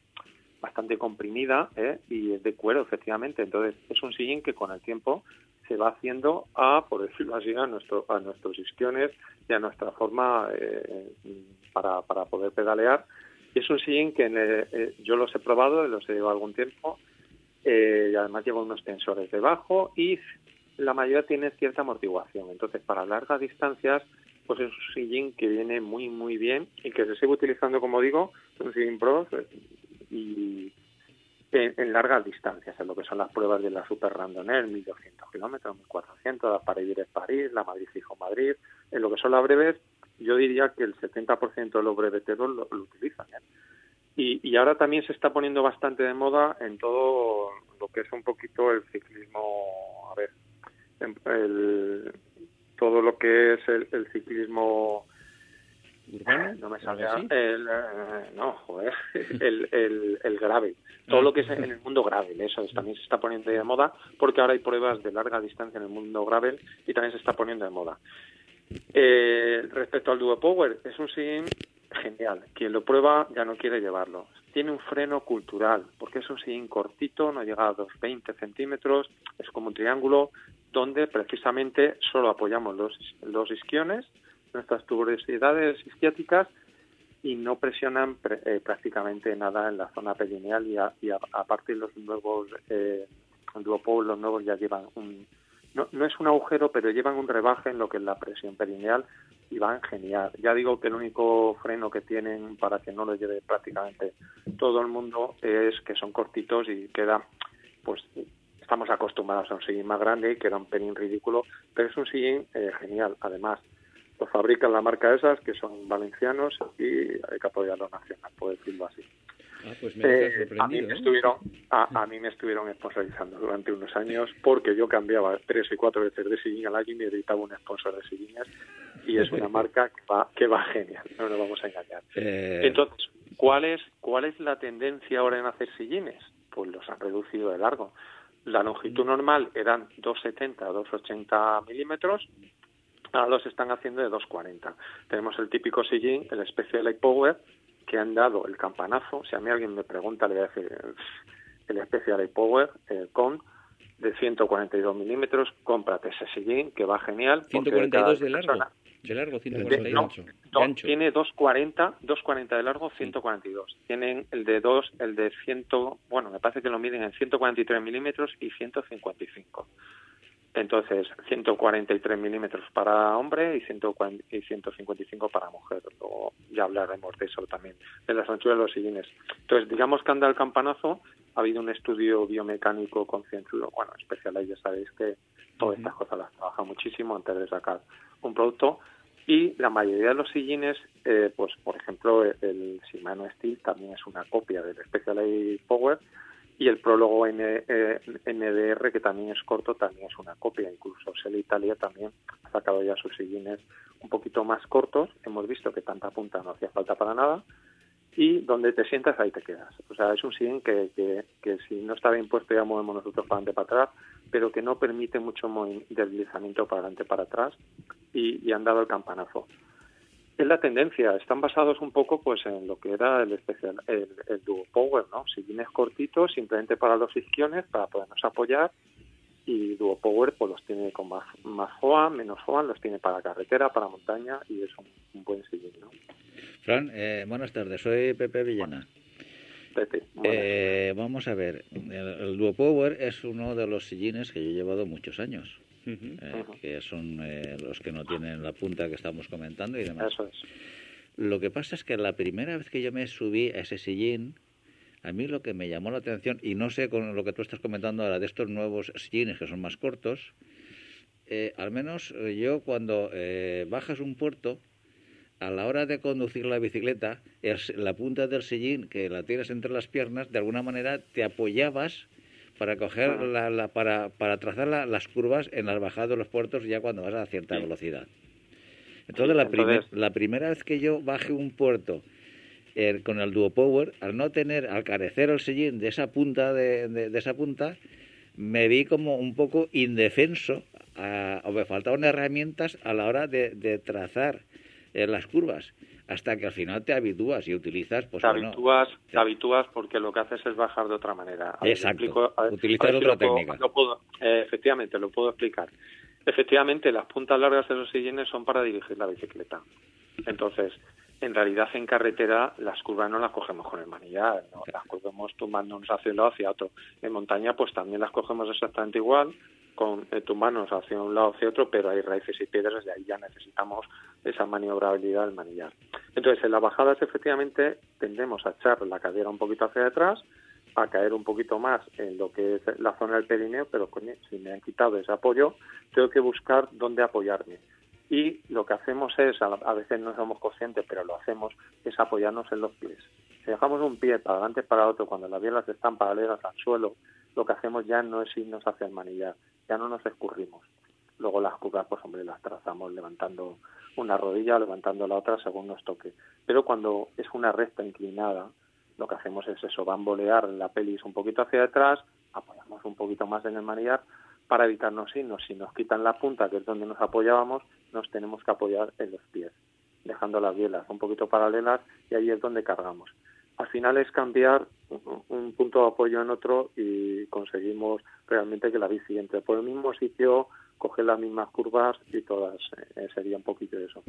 bastante comprimida ¿eh? y es de cuero, efectivamente. Entonces, es un sillín que con el tiempo se va haciendo a, por decirlo así, a, nuestro, a nuestros isquiones y a nuestra forma eh, para, para poder pedalear. Y es un sillín que eh, yo los he probado, los he llevado algún tiempo, y además lleva unos tensores debajo y la mayoría tiene cierta amortiguación. Entonces, para largas distancias, pues es un sillín que viene muy, muy bien y que se sigue utilizando, como digo, un sillín pro y en, largas distancias, en lo que son las pruebas de la Super Randonneur, 1200 kilómetros, 1400, la París-París, la Madrid-Fijo-Madrid, en lo que son las breves, yo diría que el 70% de los breveteros lo, utilizan. ¿eh? Y, y, ahora también se está poniendo bastante de moda en todo lo que es un poquito el ciclismo, a ver, el, todo lo que es el ciclismo no me salga el, eh, no, joder, el, el, el gravel. Todo lo que es en el mundo gravel, eso también se está poniendo de moda porque ahora hay pruebas de larga distancia en el mundo gravel y también se está poniendo de moda. Eh, respecto al Duo Power, es un sim genial. Quien lo prueba ya no quiere llevarlo. Tiene un freno cultural, porque es un sim cortito, no llega a los 20 centímetros, es como un triángulo, donde precisamente solo apoyamos los, los isquiones, nuestras tuberosidades isquiáticas y no presionan eh, prácticamente nada en la zona perineal y, y aparte los nuevos eh, los nuevos ya llevan un no, no es un agujero pero llevan un rebaje en lo que es la presión perineal y van genial ya digo que el único freno que tienen para que no lo lleve prácticamente todo el mundo es que son cortitos y queda pues estamos acostumbrados a un sillín más grande y queda un pelín ridículo pero es un sillín eh, genial además lo fabrican la marca esas, que son valencianos, y hay que apoyarlo nacional, por decirlo así. Ah, pues me eh, a mí me estuvieron a, mí me estuvieron sponsorizando durante unos años porque yo cambiaba tres y cuatro veces de sillín al año y necesitaba un sponsor de sillines y es una marca que va, que va genial no nos vamos a engañar eh. entonces ¿cuál es cuál es la tendencia ahora en hacer sillines? pues los han reducido de largo la longitud normal eran 2,70 2,80 milímetros ahora los están haciendo de 2.40. Tenemos el típico sillín, el Special Light Power, que han dado el campanazo. Si a mí alguien me pregunta, le voy a decir el Special Light Power eh, con de 142 milímetros, cómprate ese sillín que va genial. 142 de largo. De largo, 142. no, tiene 240, 240 de largo, 142. Tienen el de 2, el de 100, bueno, me parece que lo miden en 143 milímetros y 155. Entonces, 143 milímetros para hombre y, 155 para mujer. Luego ya hablaremos de eso también, de las anchuras de los sillines. Entonces, digamos que anda el campanazo. Ha habido un estudio biomecánico concienzudo, bueno, especial ya sabéis que todas estas cosas las trabaja muchísimo antes de sacar un producto. Y la mayoría de los sillines, eh, pues por ejemplo, el Shimano Steel también es una copia del Specialized Power, y el prólogo N, eh, NDR, que también es corto, también es una copia. Incluso Sel Italia también ha sacado ya sus sillines un poquito más cortos. Hemos visto que tanta punta no hacía falta para nada. Y donde te sientas, ahí te quedas. O sea, es un sillín que, que, que si no está bien puesto, ya movemos nosotros para adelante para atrás, pero que no permite mucho deslizamiento para adelante para atrás y, y han dado el campanazo es la tendencia. Están basados un poco pues en lo que era el especial, el, Duo Power, ¿no? Sillines cortitos, simplemente para los isquiones, para podernos apoyar. Y Duo Power pues los tiene con más, más menos FOAM, los tiene para carretera, para montaña y es un, buen sillín, ¿no? Fran, eh, buenas tardes. Soy Pepe Villana. Pepe. Eh, vamos a ver. El, el Duo Power es uno de los sillines que yo he llevado muchos años eh, que son eh, los que no tienen la punta que estamos comentando y demás. Eso es. Lo que pasa es que la primera vez que yo me subí a ese sillín, a mí lo que me llamó la atención, y no sé con lo que tú estás comentando ahora de estos nuevos sillines que son más cortos, eh, al menos yo cuando bajas un puerto, a la hora de conducir la bicicleta, es la punta del sillín que la tienes entre las piernas, de alguna manera te apoyabas para coger la, para, para trazar las curvas en las bajadas de los puertos ya cuando vas a cierta velocidad. Entonces, la, la primera vez que yo baje un puerto eh, con el Duo Power, al no tener, al carecer el sillín de esa punta, de, de, esa punta, me vi como un poco indefenso o me faltaban herramientas a la hora de, de trazar eh, las curvas. Hasta que al final te habitúas y utilizas, pues te habitúas, te habitúas porque lo que haces es bajar de otra manera. Exacto. utilizar otra técnica. Eh, efectivamente, lo puedo explicar. Efectivamente, las puntas largas de los sillines son para dirigir la bicicleta. Entonces, en realidad en carretera las curvas no las cogemos con el manillar, las cogemos tumbándonos hacia un lado hacia otro. En montaña pues también las cogemos exactamente igual, con eh, tumbarnos hacia un lado hacia otro, pero hay raíces y piedras y ahí ya necesitamos esa maniobrabilidad del manillar. Entonces en las bajadas efectivamente tendemos a echar la cadera un poquito hacia atrás, a caer un poquito más en lo que es la zona del perineo, pero si me han quitado ese apoyo, tengo que buscar dónde apoyarme y lo que hacemos es, a veces no somos conscientes, pero lo hacemos, es apoyarnos en los pies. Si dejamos un pie para adelante para otro cuando las bielas están paralelas al suelo, lo que hacemos ya no es irnos hacia el manillar, ya no nos escurrimos. Luego las curvas, pues hombre, las trazamos levantando una rodilla, levantando la otra según nos toque. Pero cuando es una recta inclinada, lo que hacemos es eso, bambolear la pelis un poquito hacia atrás, apoyamos un poquito más en el manillar para evitarnos irnos. Si nos quitan la punta, que es donde nos apoyábamos, nos tenemos que apoyar en los pies, dejando las bielas un poquito paralelas y ahí es donde cargamos. Al final es cambiar un punto de apoyo en otro y conseguimos realmente que la bici entre por el mismo sitio, coge las mismas curvas y todas eh, sería un poquito eso.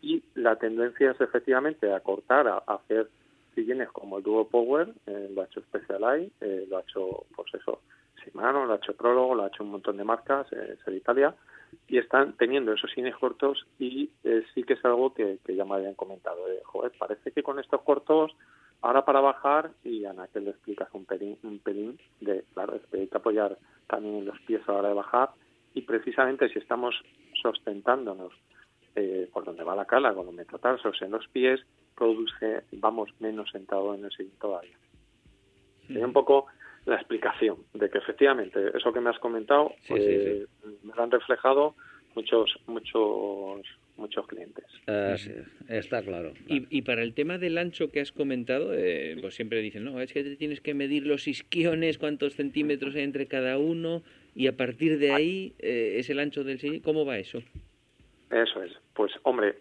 Y la tendencia es efectivamente a cortar, a, hacer sillines como el Duo Power, eh, lo ha hecho Specialized, eh, lo ha hecho, pues eso, Shimano, lo ha hecho Prólogo, lo ha hecho un montón de marcas, eh, de Italia, y están teniendo esos cines cortos y eh, sí que es algo que, ya me habían comentado. De, joder, parece que con estos cortos, ahora para bajar, y Ana, que le explicas un pelín, un pelín de, claro, es que hay que apoyar también en los pies a la hora de bajar, y precisamente si estamos sustentándonos eh, por donde va la cala con los metatarsos en los pies, produce, vamos menos sentado en el sillín todavía. un poco la explicación de que efectivamente eso que me has comentado eh, me lo han reflejado muchos muchos muchos clientes. está claro. Y, para el tema del ancho que has comentado, eh, pues siempre dicen, no, es que te tienes que medir los isquiones, cuántos centímetros hay entre cada uno, y a partir de ahí eh, es el ancho del sillín. ¿Cómo va eso? Eso es. Pues, hombre,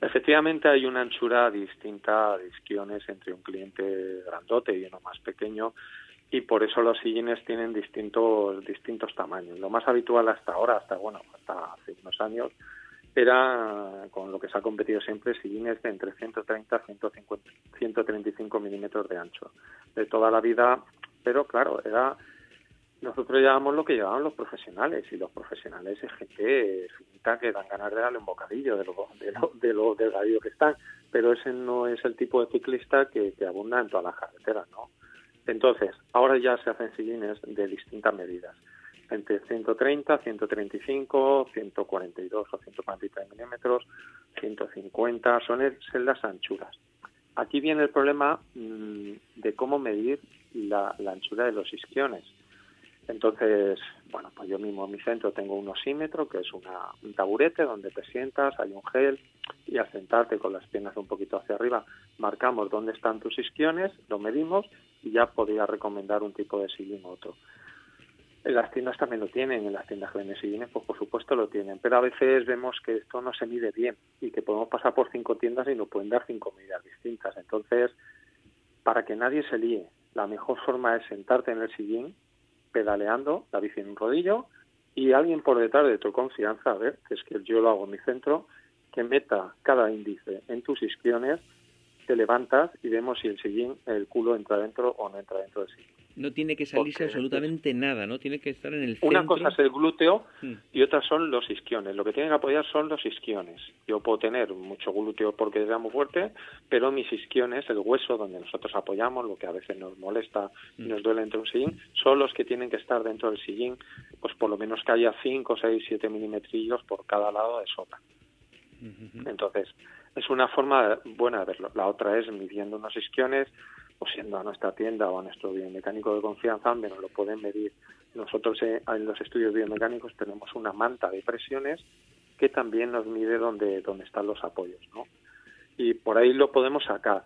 efectivamente hay una anchura distinta de isquiones entre un cliente grandote y uno más pequeño y por eso los sillines tienen distintos distintos tamaños. Lo más habitual hasta ahora, hasta bueno, hasta hace unos años, era con lo que se ha competido siempre sillines de entre 130 y 150, 135 milímetros de ancho de toda la vida, pero claro, era nosotros llevamos lo que llevaban los profesionales y los profesionales es gente finita que dan ganas de darle un bocadillo de lo, de lo, de lo delgadillo que están, pero ese no es el tipo de ciclista que, que abunda en todas las carreteras, ¿no? Entonces, ahora ya se hacen sillines de distintas medidas, entre 130, 135, 142 o 143 milímetros, 150, son las anchuras. Aquí viene el problema mm, de cómo medir la, anchura de los isquiones. Entonces, bueno, pues yo mismo en mi centro tengo un osímetro, que es una, un taburete donde te sientas, hay un gel, y al sentarte con las piernas un poquito hacia arriba, marcamos dónde están tus isquiones, lo medimos y ya podría recomendar un tipo de sillín u otro. Las tiendas también lo tienen, en las tiendas que venden sillines, pues por supuesto lo tienen, pero a veces vemos que esto no se mide bien y que podemos pasar por cinco tiendas y nos pueden dar cinco medidas distintas. Entonces, para que nadie se líe, la mejor forma es sentarte en el sillín, pedaleando, la bici en un rodillo, y alguien por detrás de tu confianza, a ver, que es que yo lo hago en mi centro, que meta cada índice en tus isquiones te levantas y vemos si el sillín, el culo entra dentro o no entra dentro del sillín. No tiene que salirse absolutamente nada, ¿no? Tiene que estar en el centro. Una cosa es el glúteo mm. y otra son los isquiones. Lo que tienen que apoyar son los isquiones. Yo puedo tener mucho glúteo porque es muy fuerte, pero mis isquiones, el hueso donde nosotros apoyamos, lo que a veces nos molesta y mm. nos duele entre un sillín, son los que tienen que estar dentro del sillín, pues por lo menos que haya 5, 6, 7 milimetrillos por cada lado de sopa. Entonces, es una forma buena de verlo. La otra es midiendo unos isquiones, o siendo a nuestra tienda o a nuestro biomecánico de confianza donde nos lo pueden medir. Nosotros eh, en los estudios biomecánicos tenemos una manta de presiones que también nos mide dónde, dónde están los apoyos, ¿no? Y por ahí lo podemos sacar.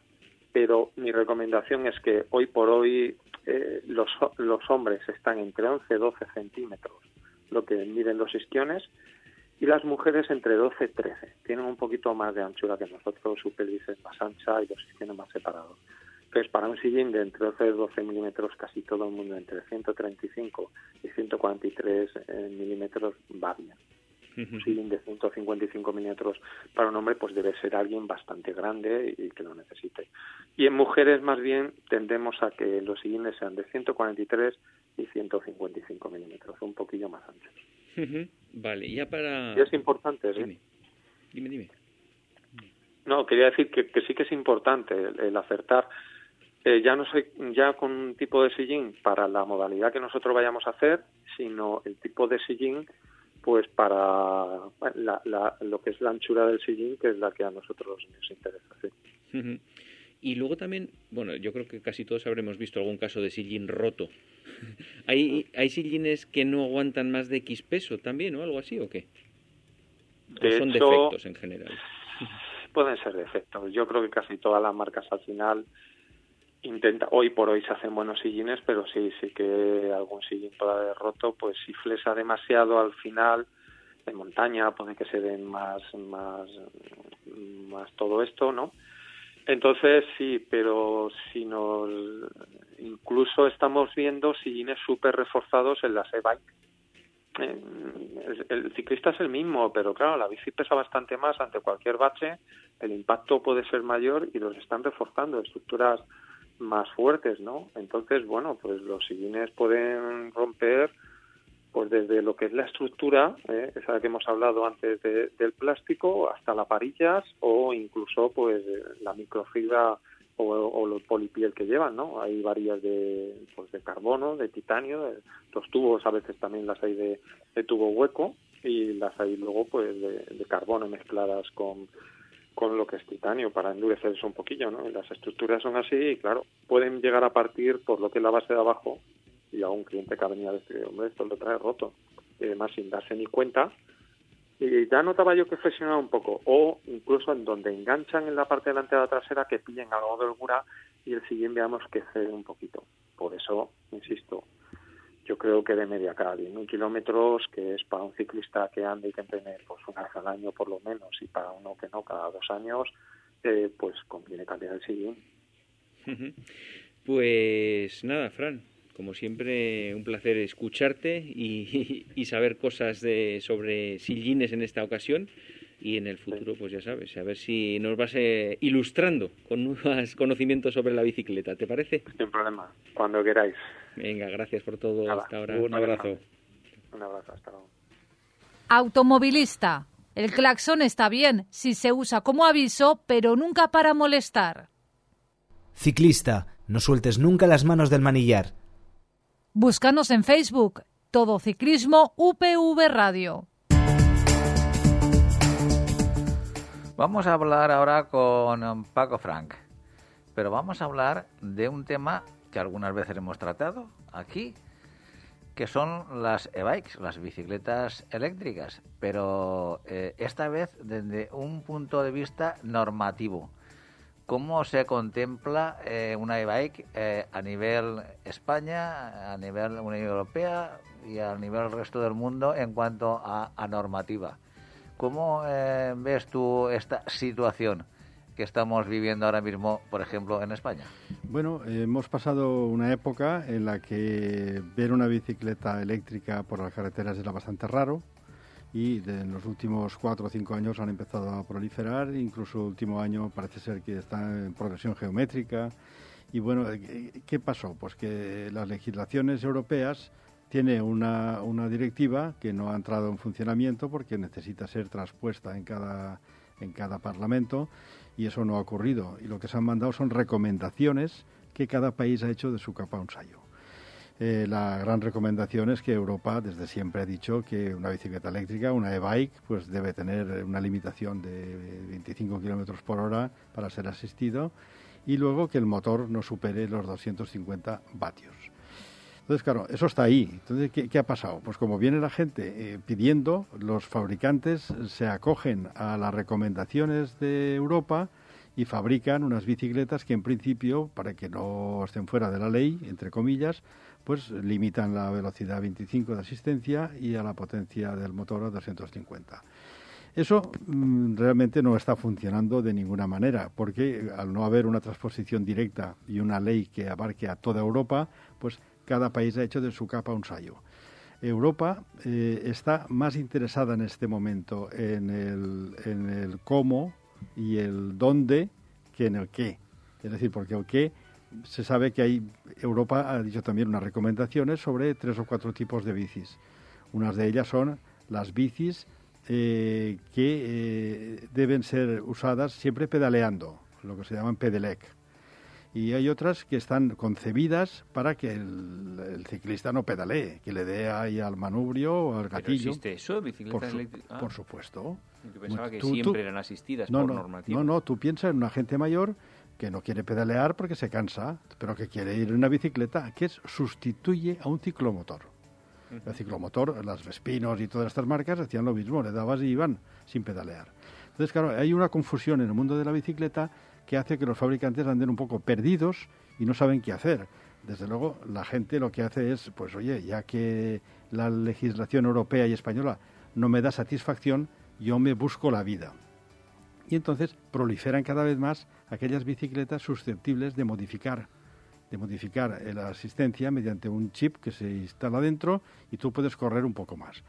Pero mi recomendación es que hoy por hoy eh, los, los hombres están entre 11 y 12 centímetros lo que miden los isquiones y las mujeres entre 12 y 13. Tienen un poquito más de anchura que nosotros, su pelvis es más ancha y los tienen más separados. Entonces, para un sillín de entre 12 y 12 milímetros, casi todo el mundo entre 135 y 143 eh, milímetros va bien. Un sillín de 155 milímetros para un hombre, pues debe ser alguien bastante grande y que lo necesite. Y en mujeres, más bien, tendemos a que los sillines sean de 143 y 155 milímetros, un poquillo más anchos. Vale, ya para... Y es importante, ¿sí? Dime, dime. No, quería decir que, sí que es importante el, acertar. Eh, ya no soy ya con un tipo de sillín para la modalidad que nosotros vayamos a hacer, sino el tipo de sillín pues para la, lo que es la anchura del sillín, que es la que a nosotros nos interesa. ¿sí? Y luego también, bueno, yo creo que casi todos habremos visto algún caso de sillín roto. ¿Hay, ¿Hay sillines que no aguantan más de X peso también o algo así o qué? ¿O son defectos en general? Pueden ser defectos. Yo creo que casi todas las marcas al final intenta hoy por hoy se hacen buenos sillines pero sí sí que algún sillín puede haber roto pues si flesa demasiado al final en montaña puede que se den más más más todo esto no entonces sí pero si nos incluso estamos viendo sillines súper reforzados en las e-bike el, el, ciclista es el mismo, pero claro, la bici pesa bastante más ante cualquier bache, el impacto puede ser mayor y los están reforzando estructuras más fuertes, ¿no? Entonces, bueno, pues los sillines pueden romper pues desde lo que es la estructura, ¿eh? esa que hemos hablado antes del plástico, hasta las varillas o incluso pues la microfibra o, los polipiel que llevan, ¿no? Hay varillas de, pues, de carbono, de titanio, los tubos a veces también las hay de, de tubo hueco y las hay luego pues de carbono mezcladas con, con lo que es titanio para endurecerse un poquillo, ¿no? las estructuras son así y claro, pueden llegar a partir por lo que es la base de abajo y a un cliente que ha venido a decir, hombre, esto lo trae roto. Y además sin darse ni cuenta. Y ya notaba yo que flexionaba un poco, o incluso en donde enganchan en la parte delantera trasera que pillen algo de holgura y el siguiente veamos que cede un poquito. Por eso, insisto, yo creo que de media cada 10.000 kilómetros, que es para un ciclista que anda y que entrene pues, una vez al año por lo menos, y para uno que no, cada dos años, eh, pues conviene cambiar el sillín. Pues nada, Fran, como siempre, un placer escucharte y, y saber cosas de, sobre sillines en esta ocasión. Y en el futuro, pues ya sabes, a ver si nos vas eh, ilustrando con nuevos conocimientos sobre la bicicleta. ¿Te parece? Sin problema, cuando queráis. Venga, gracias por todo hasta ahora. Un abrazo. Un abrazo, hasta luego. Automovilista. El claxon está bien si se usa como aviso, pero nunca para molestar. Ciclista. No sueltes nunca las manos del manillar. Búscanos en Facebook. Todo Ciclismo UPV Radio. Vamos a hablar ahora con Paco Frank, pero vamos a hablar de un tema que algunas veces hemos tratado aquí, que son las e-bikes, las bicicletas eléctricas, pero eh, esta vez desde un punto de vista normativo. ¿Cómo se contempla eh, una e-bike eh, a nivel España, a nivel Unión Europea y a nivel resto del mundo en cuanto a, a normativa? ¿Cómo ves tú esta situación? que estamos viviendo ahora mismo, por ejemplo, en España? Bueno, hemos pasado una época en la que ver una bicicleta eléctrica por las carreteras era bastante raro y en los últimos cuatro o cinco años han empezado a proliferar, incluso el último año parece ser que está en progresión geométrica. Y bueno, ¿qué pasó? Pues que las legislaciones europeas tiene una, una directiva que no ha entrado en funcionamiento porque necesita ser transpuesta en cada, en cada parlamento y eso no ha ocurrido. Y lo que se han mandado son recomendaciones que cada país ha hecho de su capa un sallo. Eh, la gran recomendación es que Europa desde siempre ha dicho que una bicicleta eléctrica, una e-bike, pues debe tener una limitación de 25 kilómetros por hora para ser asistido y luego que el motor no supere los 250 vatios. Entonces, claro, eso está ahí. Entonces, ¿qué, ha pasado? Pues como viene la gente eh, pidiendo, los fabricantes se acogen a las recomendaciones de Europa y fabrican unas bicicletas que en principio, para que no estén fuera de la ley, entre comillas, pues limitan la velocidad a 25 de asistencia y a la potencia del motor a 250. Eso mm, realmente no está funcionando de ninguna manera, porque al no haber una transposición directa y una ley que abarque a toda Europa, pues cada país ha hecho de su capa un sayo. Europa eh, está más interesada en este momento en el, en el cómo y el dónde que en el qué. Es decir, porque el qué se sabe que hay Europa ha dicho también unas recomendaciones sobre tres o cuatro tipos de bicis. Unas de ellas son las bicis eh, que eh, deben ser usadas siempre pedaleando, lo que se llaman pedelec. Y hay otras que están concebidas para que el, ciclista no pedalee, que le dé ahí al manubrio o al gatillo. ¿Existe eso, bicicletas por, por supuesto. Yo pensaba que siempre eran asistidas no, por no, normativa. No, no, tú piensas en una gente mayor que no quiere pedalear porque se cansa, pero que quiere ir en una bicicleta, que sustituye a un ciclomotor. El ciclomotor, las Vespinos y todas estas marcas hacían lo mismo, le dabas y iban sin pedalear. Entonces, claro, hay una confusión en el mundo de la bicicleta que hace que los fabricantes anden un poco perdidos y no saben qué hacer. Desde luego, la gente lo que hace es, pues oye, ya que la legislación europea y española no me da satisfacción, yo me busco la vida. Y entonces proliferan cada vez más aquellas bicicletas susceptibles de modificar de modificar la asistencia mediante un chip que se instala dentro y tú puedes correr un poco más.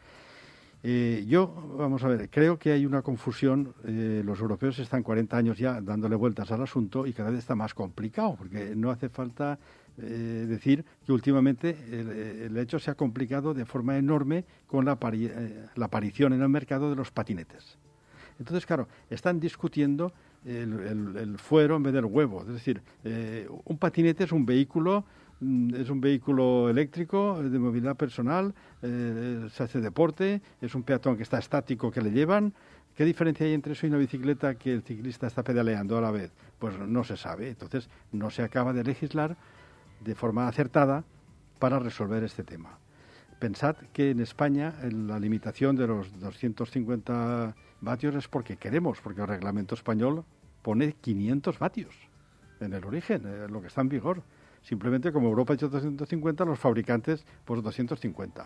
Eh, yo, vamos a ver, creo que hay una confusión. Eh, los europeos están 40 años ya dándole vueltas al asunto y cada vez está más complicado, porque no hace falta eh, decir que últimamente el, hecho se ha complicado de forma enorme con la, la aparición en el mercado de los patinetes. Entonces, claro, están discutiendo el, fuero en vez del huevo. Es decir, eh, un patinete es un vehículo, mm, es un vehículo eléctrico de movilidad personal, eh, se hace deporte, es un peatón que está estático que le llevan. ¿Qué diferencia hay entre eso y una bicicleta que el ciclista está pedaleando a la vez? Pues no se sabe. Entonces, no se acaba de legislar de forma acertada para resolver este tema. Pensad que en España la limitación de los 250 vatios es porque queremos, porque el reglamento español pone 500 vatios en el origen, eh, lo que está en vigor. Simplemente como Europa ha hecho 250, los fabricantes pues 250.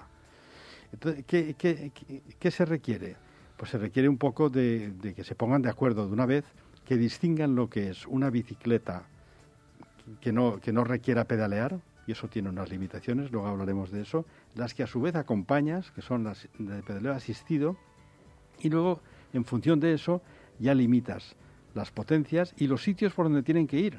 Entonces, ¿qué, se requiere? Pues se requiere un poco de, de, que se pongan de acuerdo de una vez, que distingan lo que es una bicicleta que no, que no requiera pedalear, y eso tiene unas limitaciones, luego hablaremos de eso, las que a su vez acompañas, que son las de pedaleo asistido, y luego, en función de eso, ya limitas las potencias y los sitios por donde tienen que ir.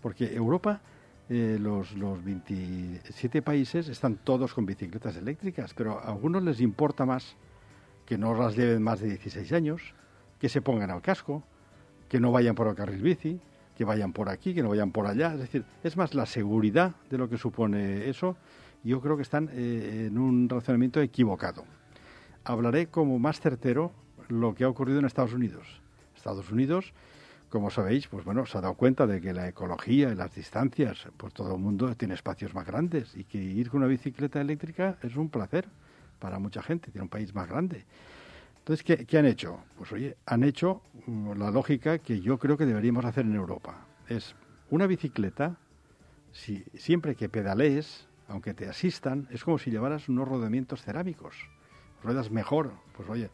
Porque Europa, eh, los, los 27 países están todos con bicicletas eléctricas, pero a algunos les importa más que no las lleven más de 16 años, que se pongan al casco, que no vayan por el carril bici, que vayan por aquí, que no vayan por allá. Es decir, es más la seguridad de lo que supone eso. Yo creo que están eh, en un razonamiento equivocado. Hablaré como más certero lo que ha ocurrido en Estados Unidos. Estados Unidos, como sabéis, pues bueno, se ha dado cuenta de que la ecología y las distancias, pues todo el mundo tiene espacios más grandes y que ir con una bicicleta eléctrica es un placer para mucha gente, tiene un país más grande. Entonces, ¿qué, ¿qué, han hecho? Pues oye, han hecho mm, la lógica que yo creo que deberíamos hacer en Europa. Es una bicicleta, si, siempre que pedalees, aunque te asistan, es como si llevaras unos rodamientos cerámicos. Ruedas mejor, pues oye,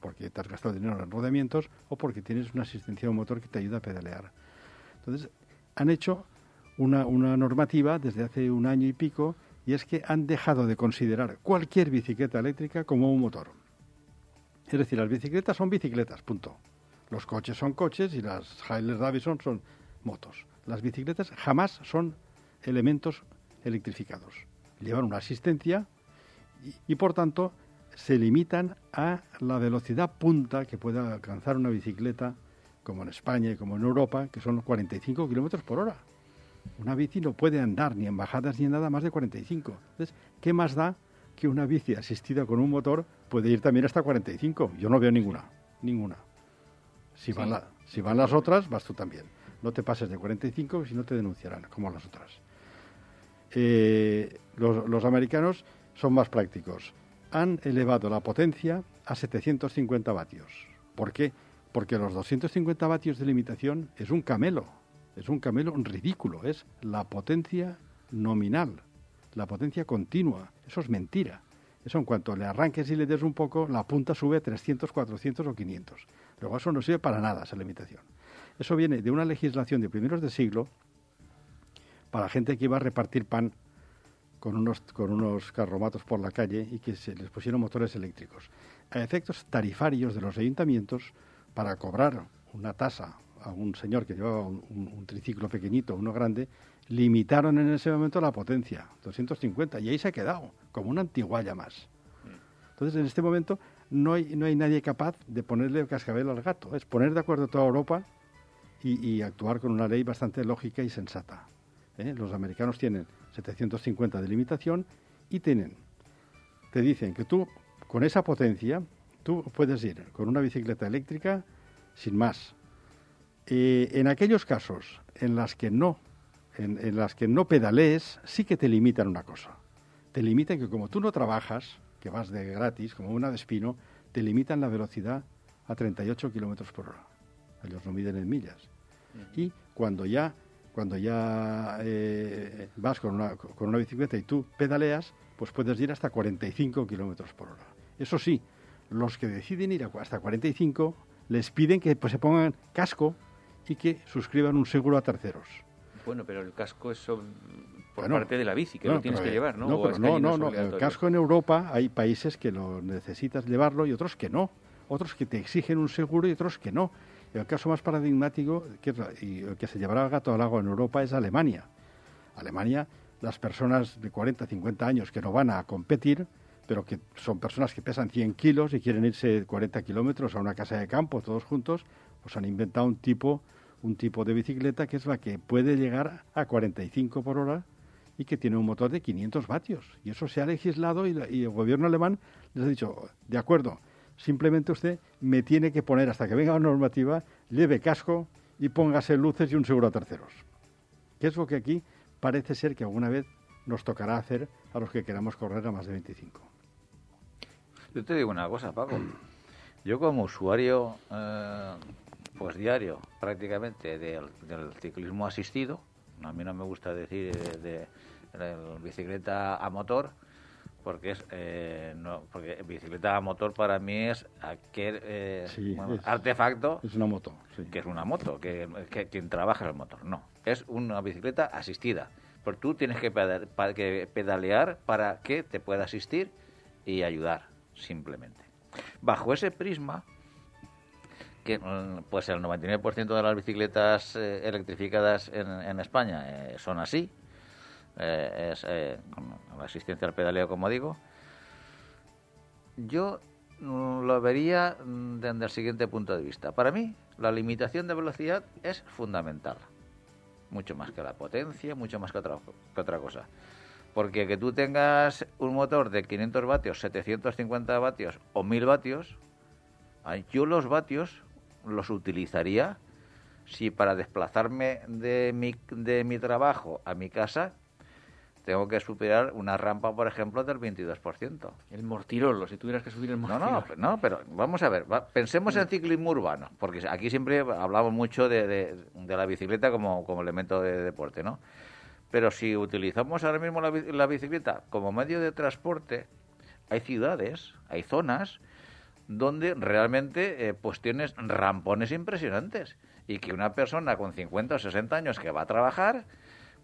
porque te has gastado dinero en rodamientos o porque tienes una asistencia a un motor que te ayuda a pedalear. Entonces, han hecho una, una normativa desde hace un año y pico y es que han dejado de considerar cualquier bicicleta eléctrica como un motor. Es decir, las bicicletas son bicicletas, punto. Los coches son coches y las Harley Davidson son motos. Las bicicletas jamás son elementos electrificados. Llevan una asistencia y, y por tanto se limitan a la velocidad punta que puede alcanzar una bicicleta, como en España y como en Europa, que son 45 kilómetros por hora. Una bici no puede andar ni en bajadas ni en nada más de 45. Entonces, ¿qué más da que una bici asistida con un motor puede ir también hasta 45? Yo no veo ninguna, ninguna. Si, van, si van las otras, vas tú también. No te pases de 45, si no te denunciarán, como las otras. Eh, los, los americanos son más prácticos han elevado la potencia a 750 vatios. ¿Por qué? Porque los 250 vatios de limitación es un camelo, es un camelo ridículo, es la potencia nominal, la potencia continua. Eso es mentira. Eso en cuanto le arranques y le des un poco, la punta sube a 300, 400 o 500. Luego eso no sirve para nada, esa limitación. Eso viene de una legislación de primeros de siglo para gente que iba a repartir pan con unos, con unos carromatos por la calle y que se les pusieron motores eléctricos. A efectos tarifarios de los ayuntamientos, para cobrar una tasa a un señor que llevaba un, triciclo pequeñito, uno grande, limitaron en ese momento la potencia, 250, y ahí se ha quedado, como una antiguaya más. Entonces, en este momento no hay, no hay nadie capaz de ponerle el cascabel al gato, es poner de acuerdo toda Europa y, actuar con una ley bastante lógica y sensata. ¿Eh? Los americanos tienen 750 de limitación y tienen, te dicen que tú, con esa potencia, tú puedes ir con una bicicleta eléctrica sin más, eh, en aquellos casos en las que no, en, las que no pedalees, sí que te limitan una cosa. Te limitan que como tú no trabajas, que vas de gratis, como una de espino, te limitan la velocidad a 38 kilómetros por hora. Ellos lo miden en millas. Y cuando ya, cuando ya eh, vas con una, con una bicicleta y tú pedaleas, pues puedes ir hasta 45 kilómetros por hora. Eso sí, los que deciden ir hasta 45 les piden que pues, se pongan casco y que suscriban un seguro a terceros. Bueno, pero el casco es por parte de la bici, que lo tienes que llevar, ¿no? No, no, no, el casco en Europa hay países que lo necesitas llevarlo y otros que no. Otros que te exigen un seguro y otros que no. El caso más paradigmático que, y el que se llevará el gato al agua en Europa es Alemania. Alemania, las personas de 40, 50 años que no van a competir, pero que son personas que pesan 100 kilos y quieren irse 40 kilómetros a una casa de campo todos juntos, pues han inventado un tipo un tipo de bicicleta que es la que puede llegar a 45 por hora y que tiene un motor de 500 vatios. Y eso se ha legislado y, el gobierno alemán les ha dicho, de acuerdo, simplemente usted me tiene que poner hasta que venga la normativa, lleve casco y póngase luces y un seguro a terceros. Que es lo que aquí parece ser que alguna vez nos tocará hacer a los que queramos correr a más de 25. Yo te digo una cosa, Paco. Yo como usuario eh, pues diario prácticamente del, ciclismo asistido. A mí no me gusta decir de, bicicleta a motor porque es eh, no, porque bicicleta a motor para mí es aquel eh, artefacto es una moto que es una moto que, quien trabaja el motor no. Es una bicicleta asistida porque tú tienes que, que pedalear para que te pueda asistir y ayudar simplemente. Bajo ese prisma que mm, pues el 99% de las bicicletas eh, electrificadas en, España eh, son así, eh, es con la asistencia al pedaleo, como digo. Yo mm, lo vería mm, desde el siguiente punto de vista. Para mí, la limitación de velocidad es fundamental, mucho más que la potencia, mucho más que otra, que otra cosa. Porque que tú tengas un motor de 500 vatios, 750 vatios o 1000 vatios, yo los vatios los utilizaría si para desplazarme de mi, de mi trabajo a mi casa tengo que superar una rampa, por ejemplo, del 22%. El mortirolo, si tuvieras que subir el mortirolo. No, no, no pero vamos a ver, pensemos en ciclismo urbano, porque aquí siempre hablamos mucho de, de, la bicicleta como, como, elemento de deporte, ¿no? Pero si utilizamos ahora mismo la, la bicicleta como medio de transporte, hay ciudades, hay zonas donde realmente eh, pues tienes rampones impresionantes y que una persona con 50 o 60 años que va a trabajar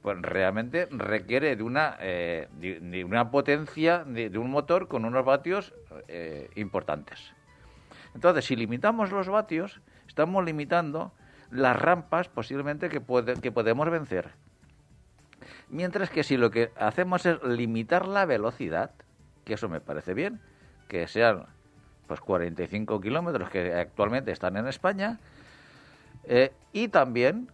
pues realmente requiere de una eh, de, una potencia de, un motor con unos vatios eh, importantes. Entonces si limitamos los vatios estamos limitando las rampas posiblemente que, que podemos vencer. Mientras que si lo que hacemos es limitar la velocidad que eso me parece bien que sean pues 45 kilómetros que actualmente están en España eh, y también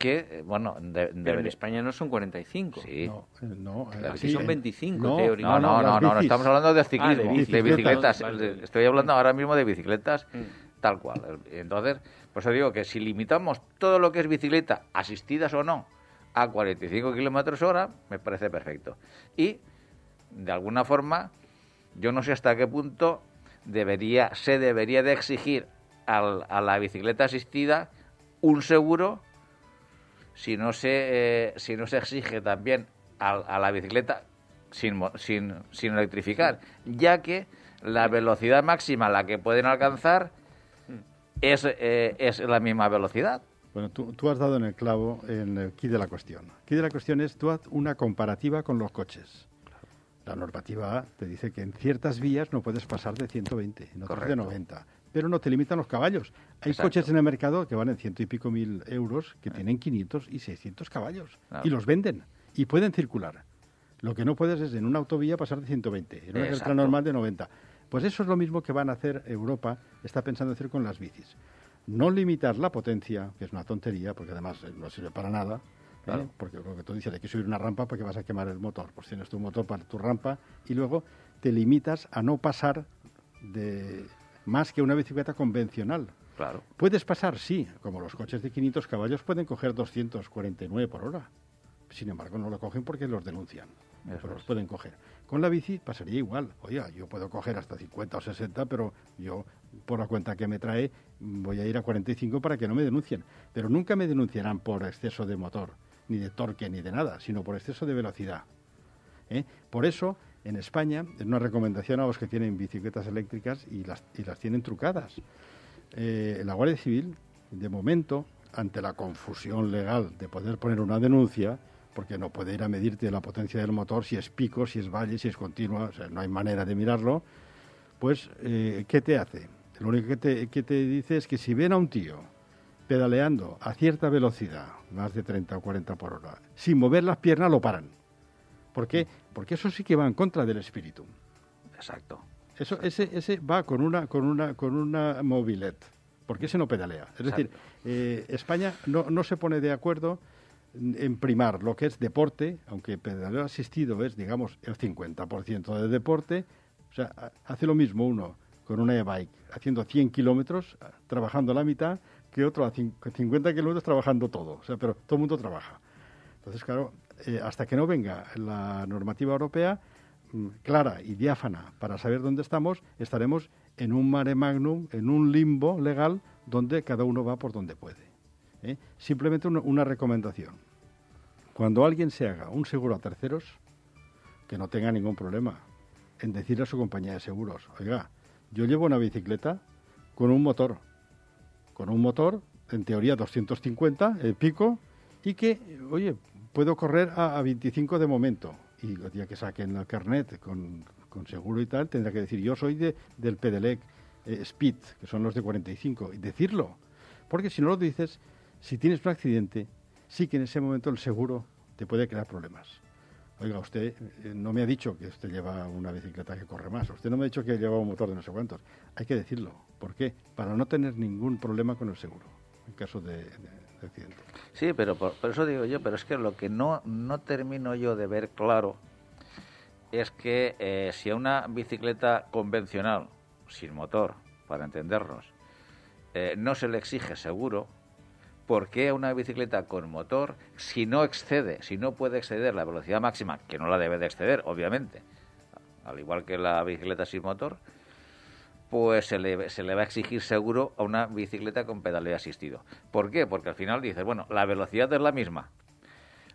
que, eh, bueno, de, en España no son 45. Sí. No, eh, no aquí son 25, no, teóricamente. No, no, no, no, estamos hablando de ciclismo, ah, de, bicicletas. Estoy hablando ahora mismo de bicicletas, mm. tal cual. Entonces, pues os digo que si limitamos todo lo que es bicicleta, asistidas o no, a 45 kilómetros hora, me parece perfecto. Y, de alguna forma, yo no sé hasta qué punto debería, se debería de exigir a la bicicleta asistida un seguro si no se, eh, si no se exige también a, la bicicleta sin, sin, sin electrificar, ya que la velocidad máxima a la que pueden alcanzar es, eh, es la misma velocidad. Bueno, tú, tú, has dado en el clavo en el key de la cuestión. El key de la cuestión es tú haz una comparativa con los coches. La normativa A te dice que en ciertas vías no puedes pasar de 120, no de 90, pero no te limitan los caballos. Hay coches en el mercado que van en ciento y pico mil euros que ah. tienen 500 y 600 caballos y los venden y pueden circular. Lo que no puedes es en una autovía pasar de 120, en una carretera normal de 90. Pues eso es lo mismo que van a hacer Europa, está pensando hacer con las bicis. No limitar la potencia, que es una tontería, porque además eh, no sirve para nada, ¿eh? porque lo que tú dices, hay que subir una rampa porque vas a quemar el motor. Pues tienes tu motor para tu rampa y luego te limitas a no pasar de más que una bicicleta convencional. Claro. Puedes pasar, sí, como los coches de 500 caballos pueden coger 249 por hora. Sin embargo, no lo cogen porque los denuncian. pero los pueden coger. Con la bici pasaría igual. Oiga, yo puedo coger hasta 50 o 60, pero yo, por la cuenta que me trae, voy a ir a 45 para que no me denuncien. Pero nunca me denunciarán por exceso de motor, ni de torque, ni de nada, sino por exceso de velocidad. ¿Eh? Por eso, en España, es una recomendación a los que tienen bicicletas eléctricas y las, y las tienen trucadas. Eh, la Guardia Civil, de momento, ante la confusión legal de poder poner una denuncia, porque no puede ir a medirte la potencia del motor, si es pico, si es valle, si es continua, o sea, no hay manera de mirarlo, pues, eh, ¿qué te hace? Lo único que te, que te dice es que si ven a un tío pedaleando a cierta velocidad, más de 30 o 40 por hora, sin mover las piernas, lo paran. ¿Por qué? Porque eso sí que va en contra del espíritu. Exacto. Eso, ese, ese va con una, con una, con una mobilet, porque ese no pedalea. Es decir, eh, España no, no se pone de acuerdo en primar lo que es deporte, aunque pedaleo asistido es, digamos, el 50% de deporte, o sea, hace lo mismo uno con una e-bike haciendo 100 kilómetros, trabajando la mitad, que otro a 50 kilómetros trabajando todo. O sea, pero todo el mundo trabaja. Entonces, claro, eh, hasta que no venga la normativa europea mm, clara y diáfana para saber dónde estamos, estaremos en un mare magnum, en un limbo legal, donde cada uno va por donde puede. ¿eh? Simplemente una, recomendación. Cuando alguien se haga un seguro a terceros, que no tenga ningún problema en decirle a su compañía de seguros, oiga, yo llevo una bicicleta con un motor, con un motor, en teoría 250, el pico, y que, oye, puedo correr a, 25 de momento. Y el día que saquen el carnet con, seguro y tal, tendrá que decir, yo soy de, del Pedelec eh, Speed, que son los de 45, y decirlo. Porque si no lo dices, si tienes un accidente, sí que en ese momento el seguro te puede crear problemas. Oiga, usted eh, no me ha dicho que usted lleva una bicicleta que corre más. Usted no me ha dicho que lleva un motor de no sé cuántos. Hay que decirlo. ¿Por qué? Para no tener ningún problema con el seguro en caso de, Sí, pero por, eso digo yo, pero es que lo que no, no termino yo de ver claro es que eh, si a una bicicleta convencional, sin motor, para entendernos, eh, no se le exige seguro, ¿por qué una bicicleta con motor, si no excede, si no puede exceder la velocidad máxima, que no la debe de exceder, obviamente, al igual que la bicicleta sin motor, pues se le, se le va a exigir seguro a una bicicleta con pedaleo asistido. ¿Por qué? Porque al final dices, bueno, la velocidad es la misma.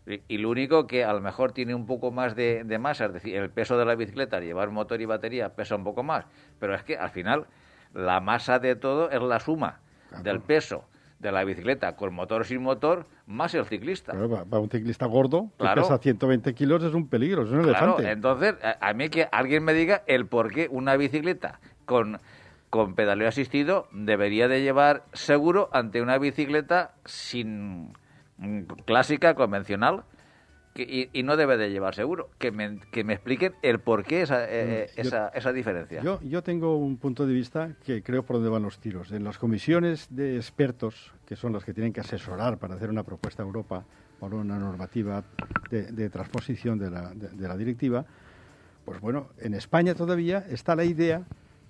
Y, lo único que a lo mejor tiene un poco más de, de masa, es decir, el peso de la bicicleta, llevar motor y batería pesa un poco más, pero es que al final la masa de todo es la suma del peso de la bicicleta con motor o sin motor, más el ciclista. para, un ciclista gordo, que pesa 120 kilos, es un peligro, es un elefante. Entonces, a, mí que alguien me diga el por qué una bicicleta con, con pedaleo asistido debería de llevar seguro ante una bicicleta sin mm, clásica, convencional, y, no debe de llevar seguro. Que me, que me expliquen el por qué esa, eh, mm, esa, esa, diferencia. Yo, yo tengo un punto de vista que creo por dónde van los tiros. En las comisiones de expertos, que son las que tienen que asesorar para hacer una propuesta a Europa por una normativa de, de transposición de la, de, la directiva, pues bueno, en España todavía está la idea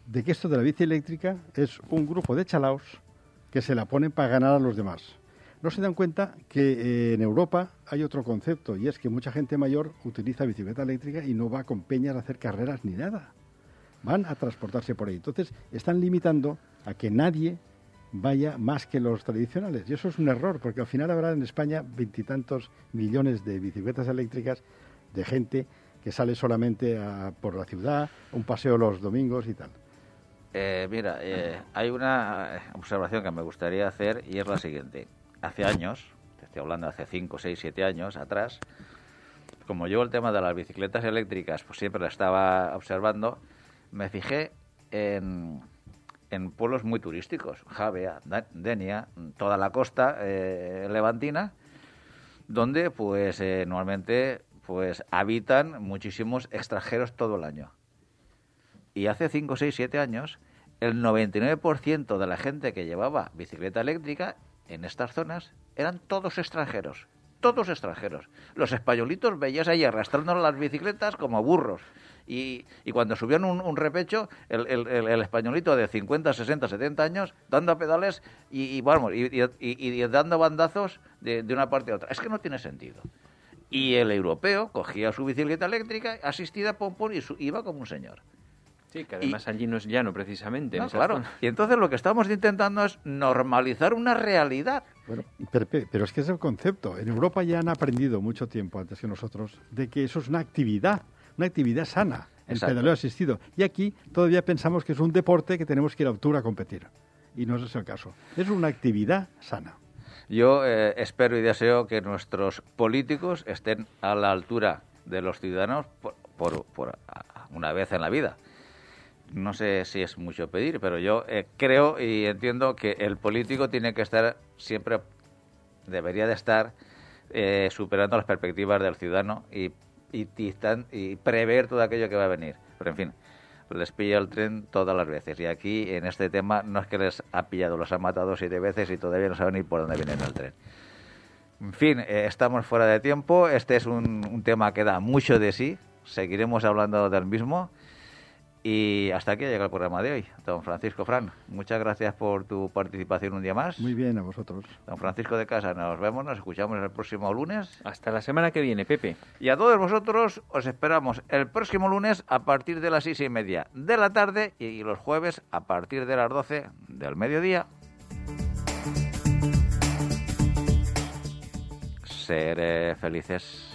de que esto de la bici eléctrica es un grupo de chalaos que se la ponen para ganar a los demás no se dan cuenta que eh, en Europa hay otro concepto y es que mucha gente mayor utiliza bicicleta eléctrica y no va con peñas a hacer carreras ni nada. Van a transportarse por ahí. Entonces, están limitando a que nadie vaya más que los tradicionales. Y eso es un error, porque al final habrá en España veintitantos millones de bicicletas eléctricas de gente que sale solamente por la ciudad, un paseo los domingos y tal. Eh, mira, eh, hay una observación que me gustaría hacer y es la siguiente. Hace años, te estoy hablando hace 5, 6, 7 años atrás, como yo el tema de las bicicletas eléctricas pues siempre la estaba observando, me fijé en, en pueblos muy turísticos, Javea, Denia, toda la costa eh, levantina, donde pues eh, normalmente pues habitan muchísimos extranjeros todo el año. Y hace 5, 6, 7 años, el 99% de la gente que llevaba bicicleta eléctrica en estas zonas eran todos extranjeros todos extranjeros. Los españolitos veías ahí arrastrando las bicicletas como burros. Y, cuando subían un, repecho, el, españolito de 50, 60, 70 años, dando pedales y, vamos, y, dando bandazos de, una parte a otra. Es que no tiene sentido. Y el europeo cogía su bicicleta eléctrica, asistida por pum, y iba como un señor. Sí, que además allí no es llano precisamente. claro. Y entonces lo que estamos intentando es normalizar una realidad. Bueno, pero, pero, es que es el concepto. En Europa ya han aprendido mucho tiempo antes que nosotros de que eso es una actividad, una actividad sana, el pedaleo asistido. Y aquí todavía pensamos que es un deporte que tenemos que ir a altura a competir. Y no es el caso. Es una actividad sana. Yo eh, espero y deseo que nuestros políticos estén a la altura de los ciudadanos por, por una vez en la vida no sé si es mucho pedir, pero yo eh, creo y entiendo que el político tiene que estar siempre, debería de estar eh, superando las perspectivas del ciudadano y, y, prever todo aquello que va a venir. Pero en fin, les pilla el tren todas las veces. Y aquí, en este tema, no es que les ha pillado, los ha matado siete veces y todavía no saben ni por dónde viene el tren. En fin, eh, estamos fuera de tiempo. Este es un, un tema que da mucho de sí. Seguiremos hablando del mismo. Y hasta aquí llega el programa de hoy. Don Francisco Fran, muchas gracias por tu participación un día más. Muy bien, a vosotros. Don Francisco de Casa, nos vemos, nos escuchamos el próximo lunes. Hasta la semana que viene, Pepe. Y a todos vosotros os esperamos el próximo lunes a partir de las seis y media de la tarde y los jueves a partir de las doce del mediodía. Seré felices.